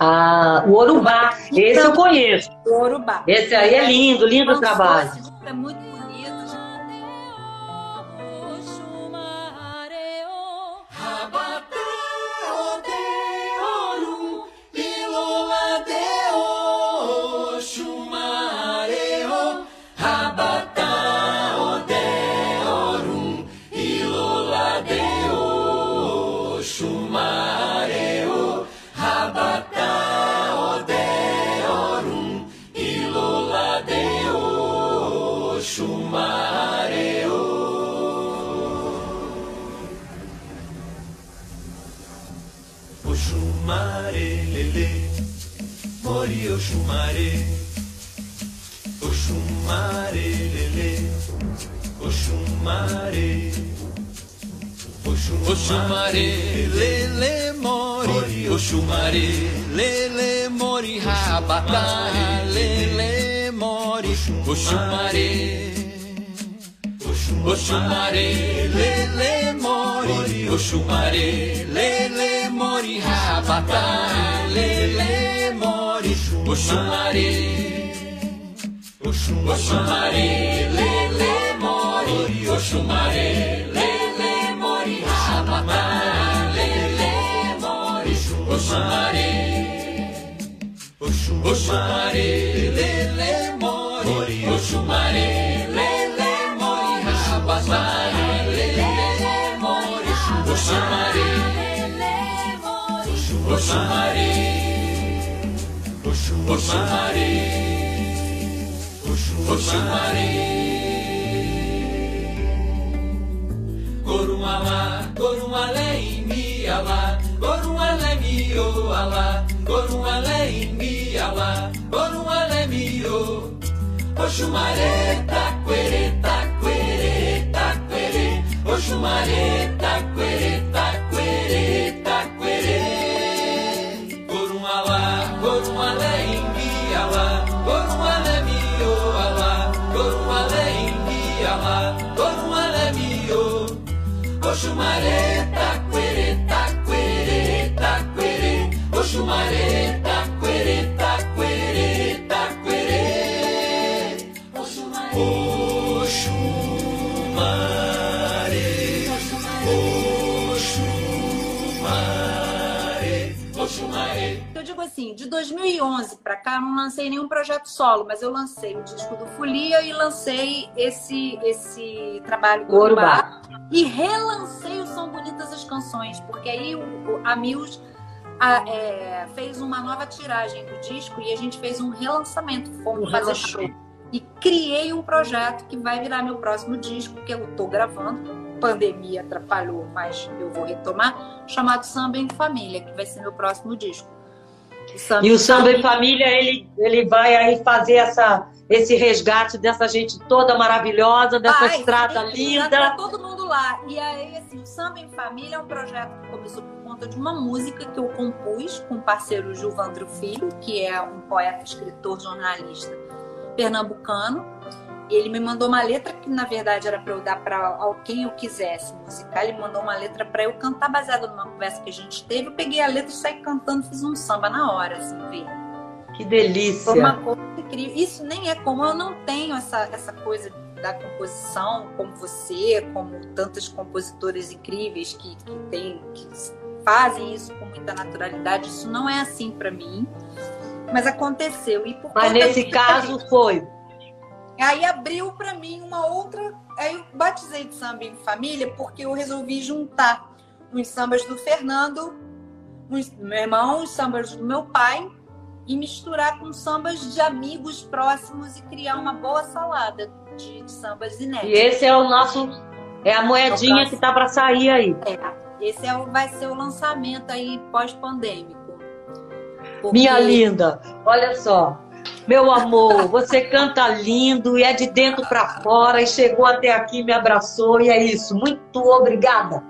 Ah, o Orubá. Esse eu conheço. O Orubá. Esse aí é lindo, lindo o Lançou trabalho. É muito Oxumare, lele, mori. Oxumare, lele, mori. Rabatá, lele, mori. Oxumare. Oxumare, lele, mori. Oxumare, lele, mori. Rabatá, lele, mori. Oxumare. Oxumare, lele, mori. Oxumare, mori Oxumare. Oxumare, lele, mori Oxumare, lele, mori Rabatá, lele, mori Oxumare. Oxumari, Oxumari, Oxumari. Gorumala, Gorumale imiala, Gorumale mio ala, Gorumale imiala, Gorumale mio. Oxumare, taquere, taquere, taquere, Oxumare, assim, de 2011 para cá não lancei nenhum projeto solo, mas eu lancei o disco do Folia e lancei esse esse trabalho do Gorubá. e relancei o São Bonitas as Canções, porque aí a Mills a- é, fez uma nova tiragem do disco e a gente fez um relançamento, fomos Um fazer show. E criei um projeto que vai virar meu próximo disco, que eu tô gravando. Pandemia atrapalhou, mas eu vou retomar, chamado Samba em Família, que vai ser meu próximo disco. E o Samba em Família, ele, ele vai aí fazer essa, esse resgate dessa gente toda maravilhosa, dessa Vai, estrada sim, linda. Tá todo mundo lá. E aí, assim, o Samba em Família é um projeto que começou por conta de uma música que eu compus com o parceiro Gilvandro Filho, que é um poeta, escritor, jornalista pernambucano. Ele me mandou uma letra que, na verdade, era para eu dar para quem eu quisesse musical. Ele mandou uma letra para eu cantar baseada numa conversa que a gente teve. Eu peguei a letra e saí cantando, fiz um samba na hora, assim, ver. Que delícia. Foi uma coisa incrível. Isso nem é como eu não tenho essa, essa coisa da composição, como você, como tantos compositores incríveis que, que, tem, que fazem isso com muita naturalidade. Isso não é assim para mim. Mas aconteceu. E por Mas nesse caso foi. Aí abriu para mim uma outra. Aí eu batizei de samba em família porque eu resolvi juntar uns sambas do Fernando, uns do meu irmão, os sambas do meu pai e misturar com sambas de amigos próximos e criar uma boa salada de, de sambas E inéditos. esse é o nosso. É a moedinha que tá para sair aí. É, esse é o, vai ser o lançamento aí pós-pandêmico. Porque- Minha linda, olha só. Meu amor, você canta lindo e é de dentro para fora e chegou até aqui, me abraçou e é isso. Muito obrigada.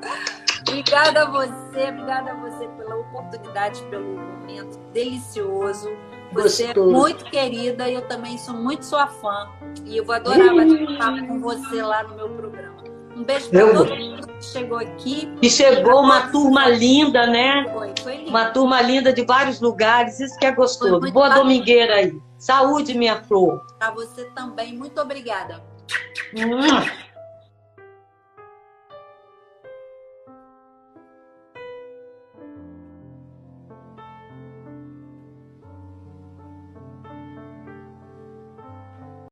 Obrigada a você, obrigada a você pela oportunidade, pelo momento delicioso. Você Gostoso. é muito querida e eu também sou muito sua fã. E eu vou adorar bater papo com você lá no meu programa. Um beijo para todo mundo que chegou aqui. E chegou uma turma linda, né? Foi, foi lindo. Uma turma linda de vários lugares, isso que é gostoso. Boa bacana. domingueira aí. Saúde, minha flor. Para você também, muito obrigada.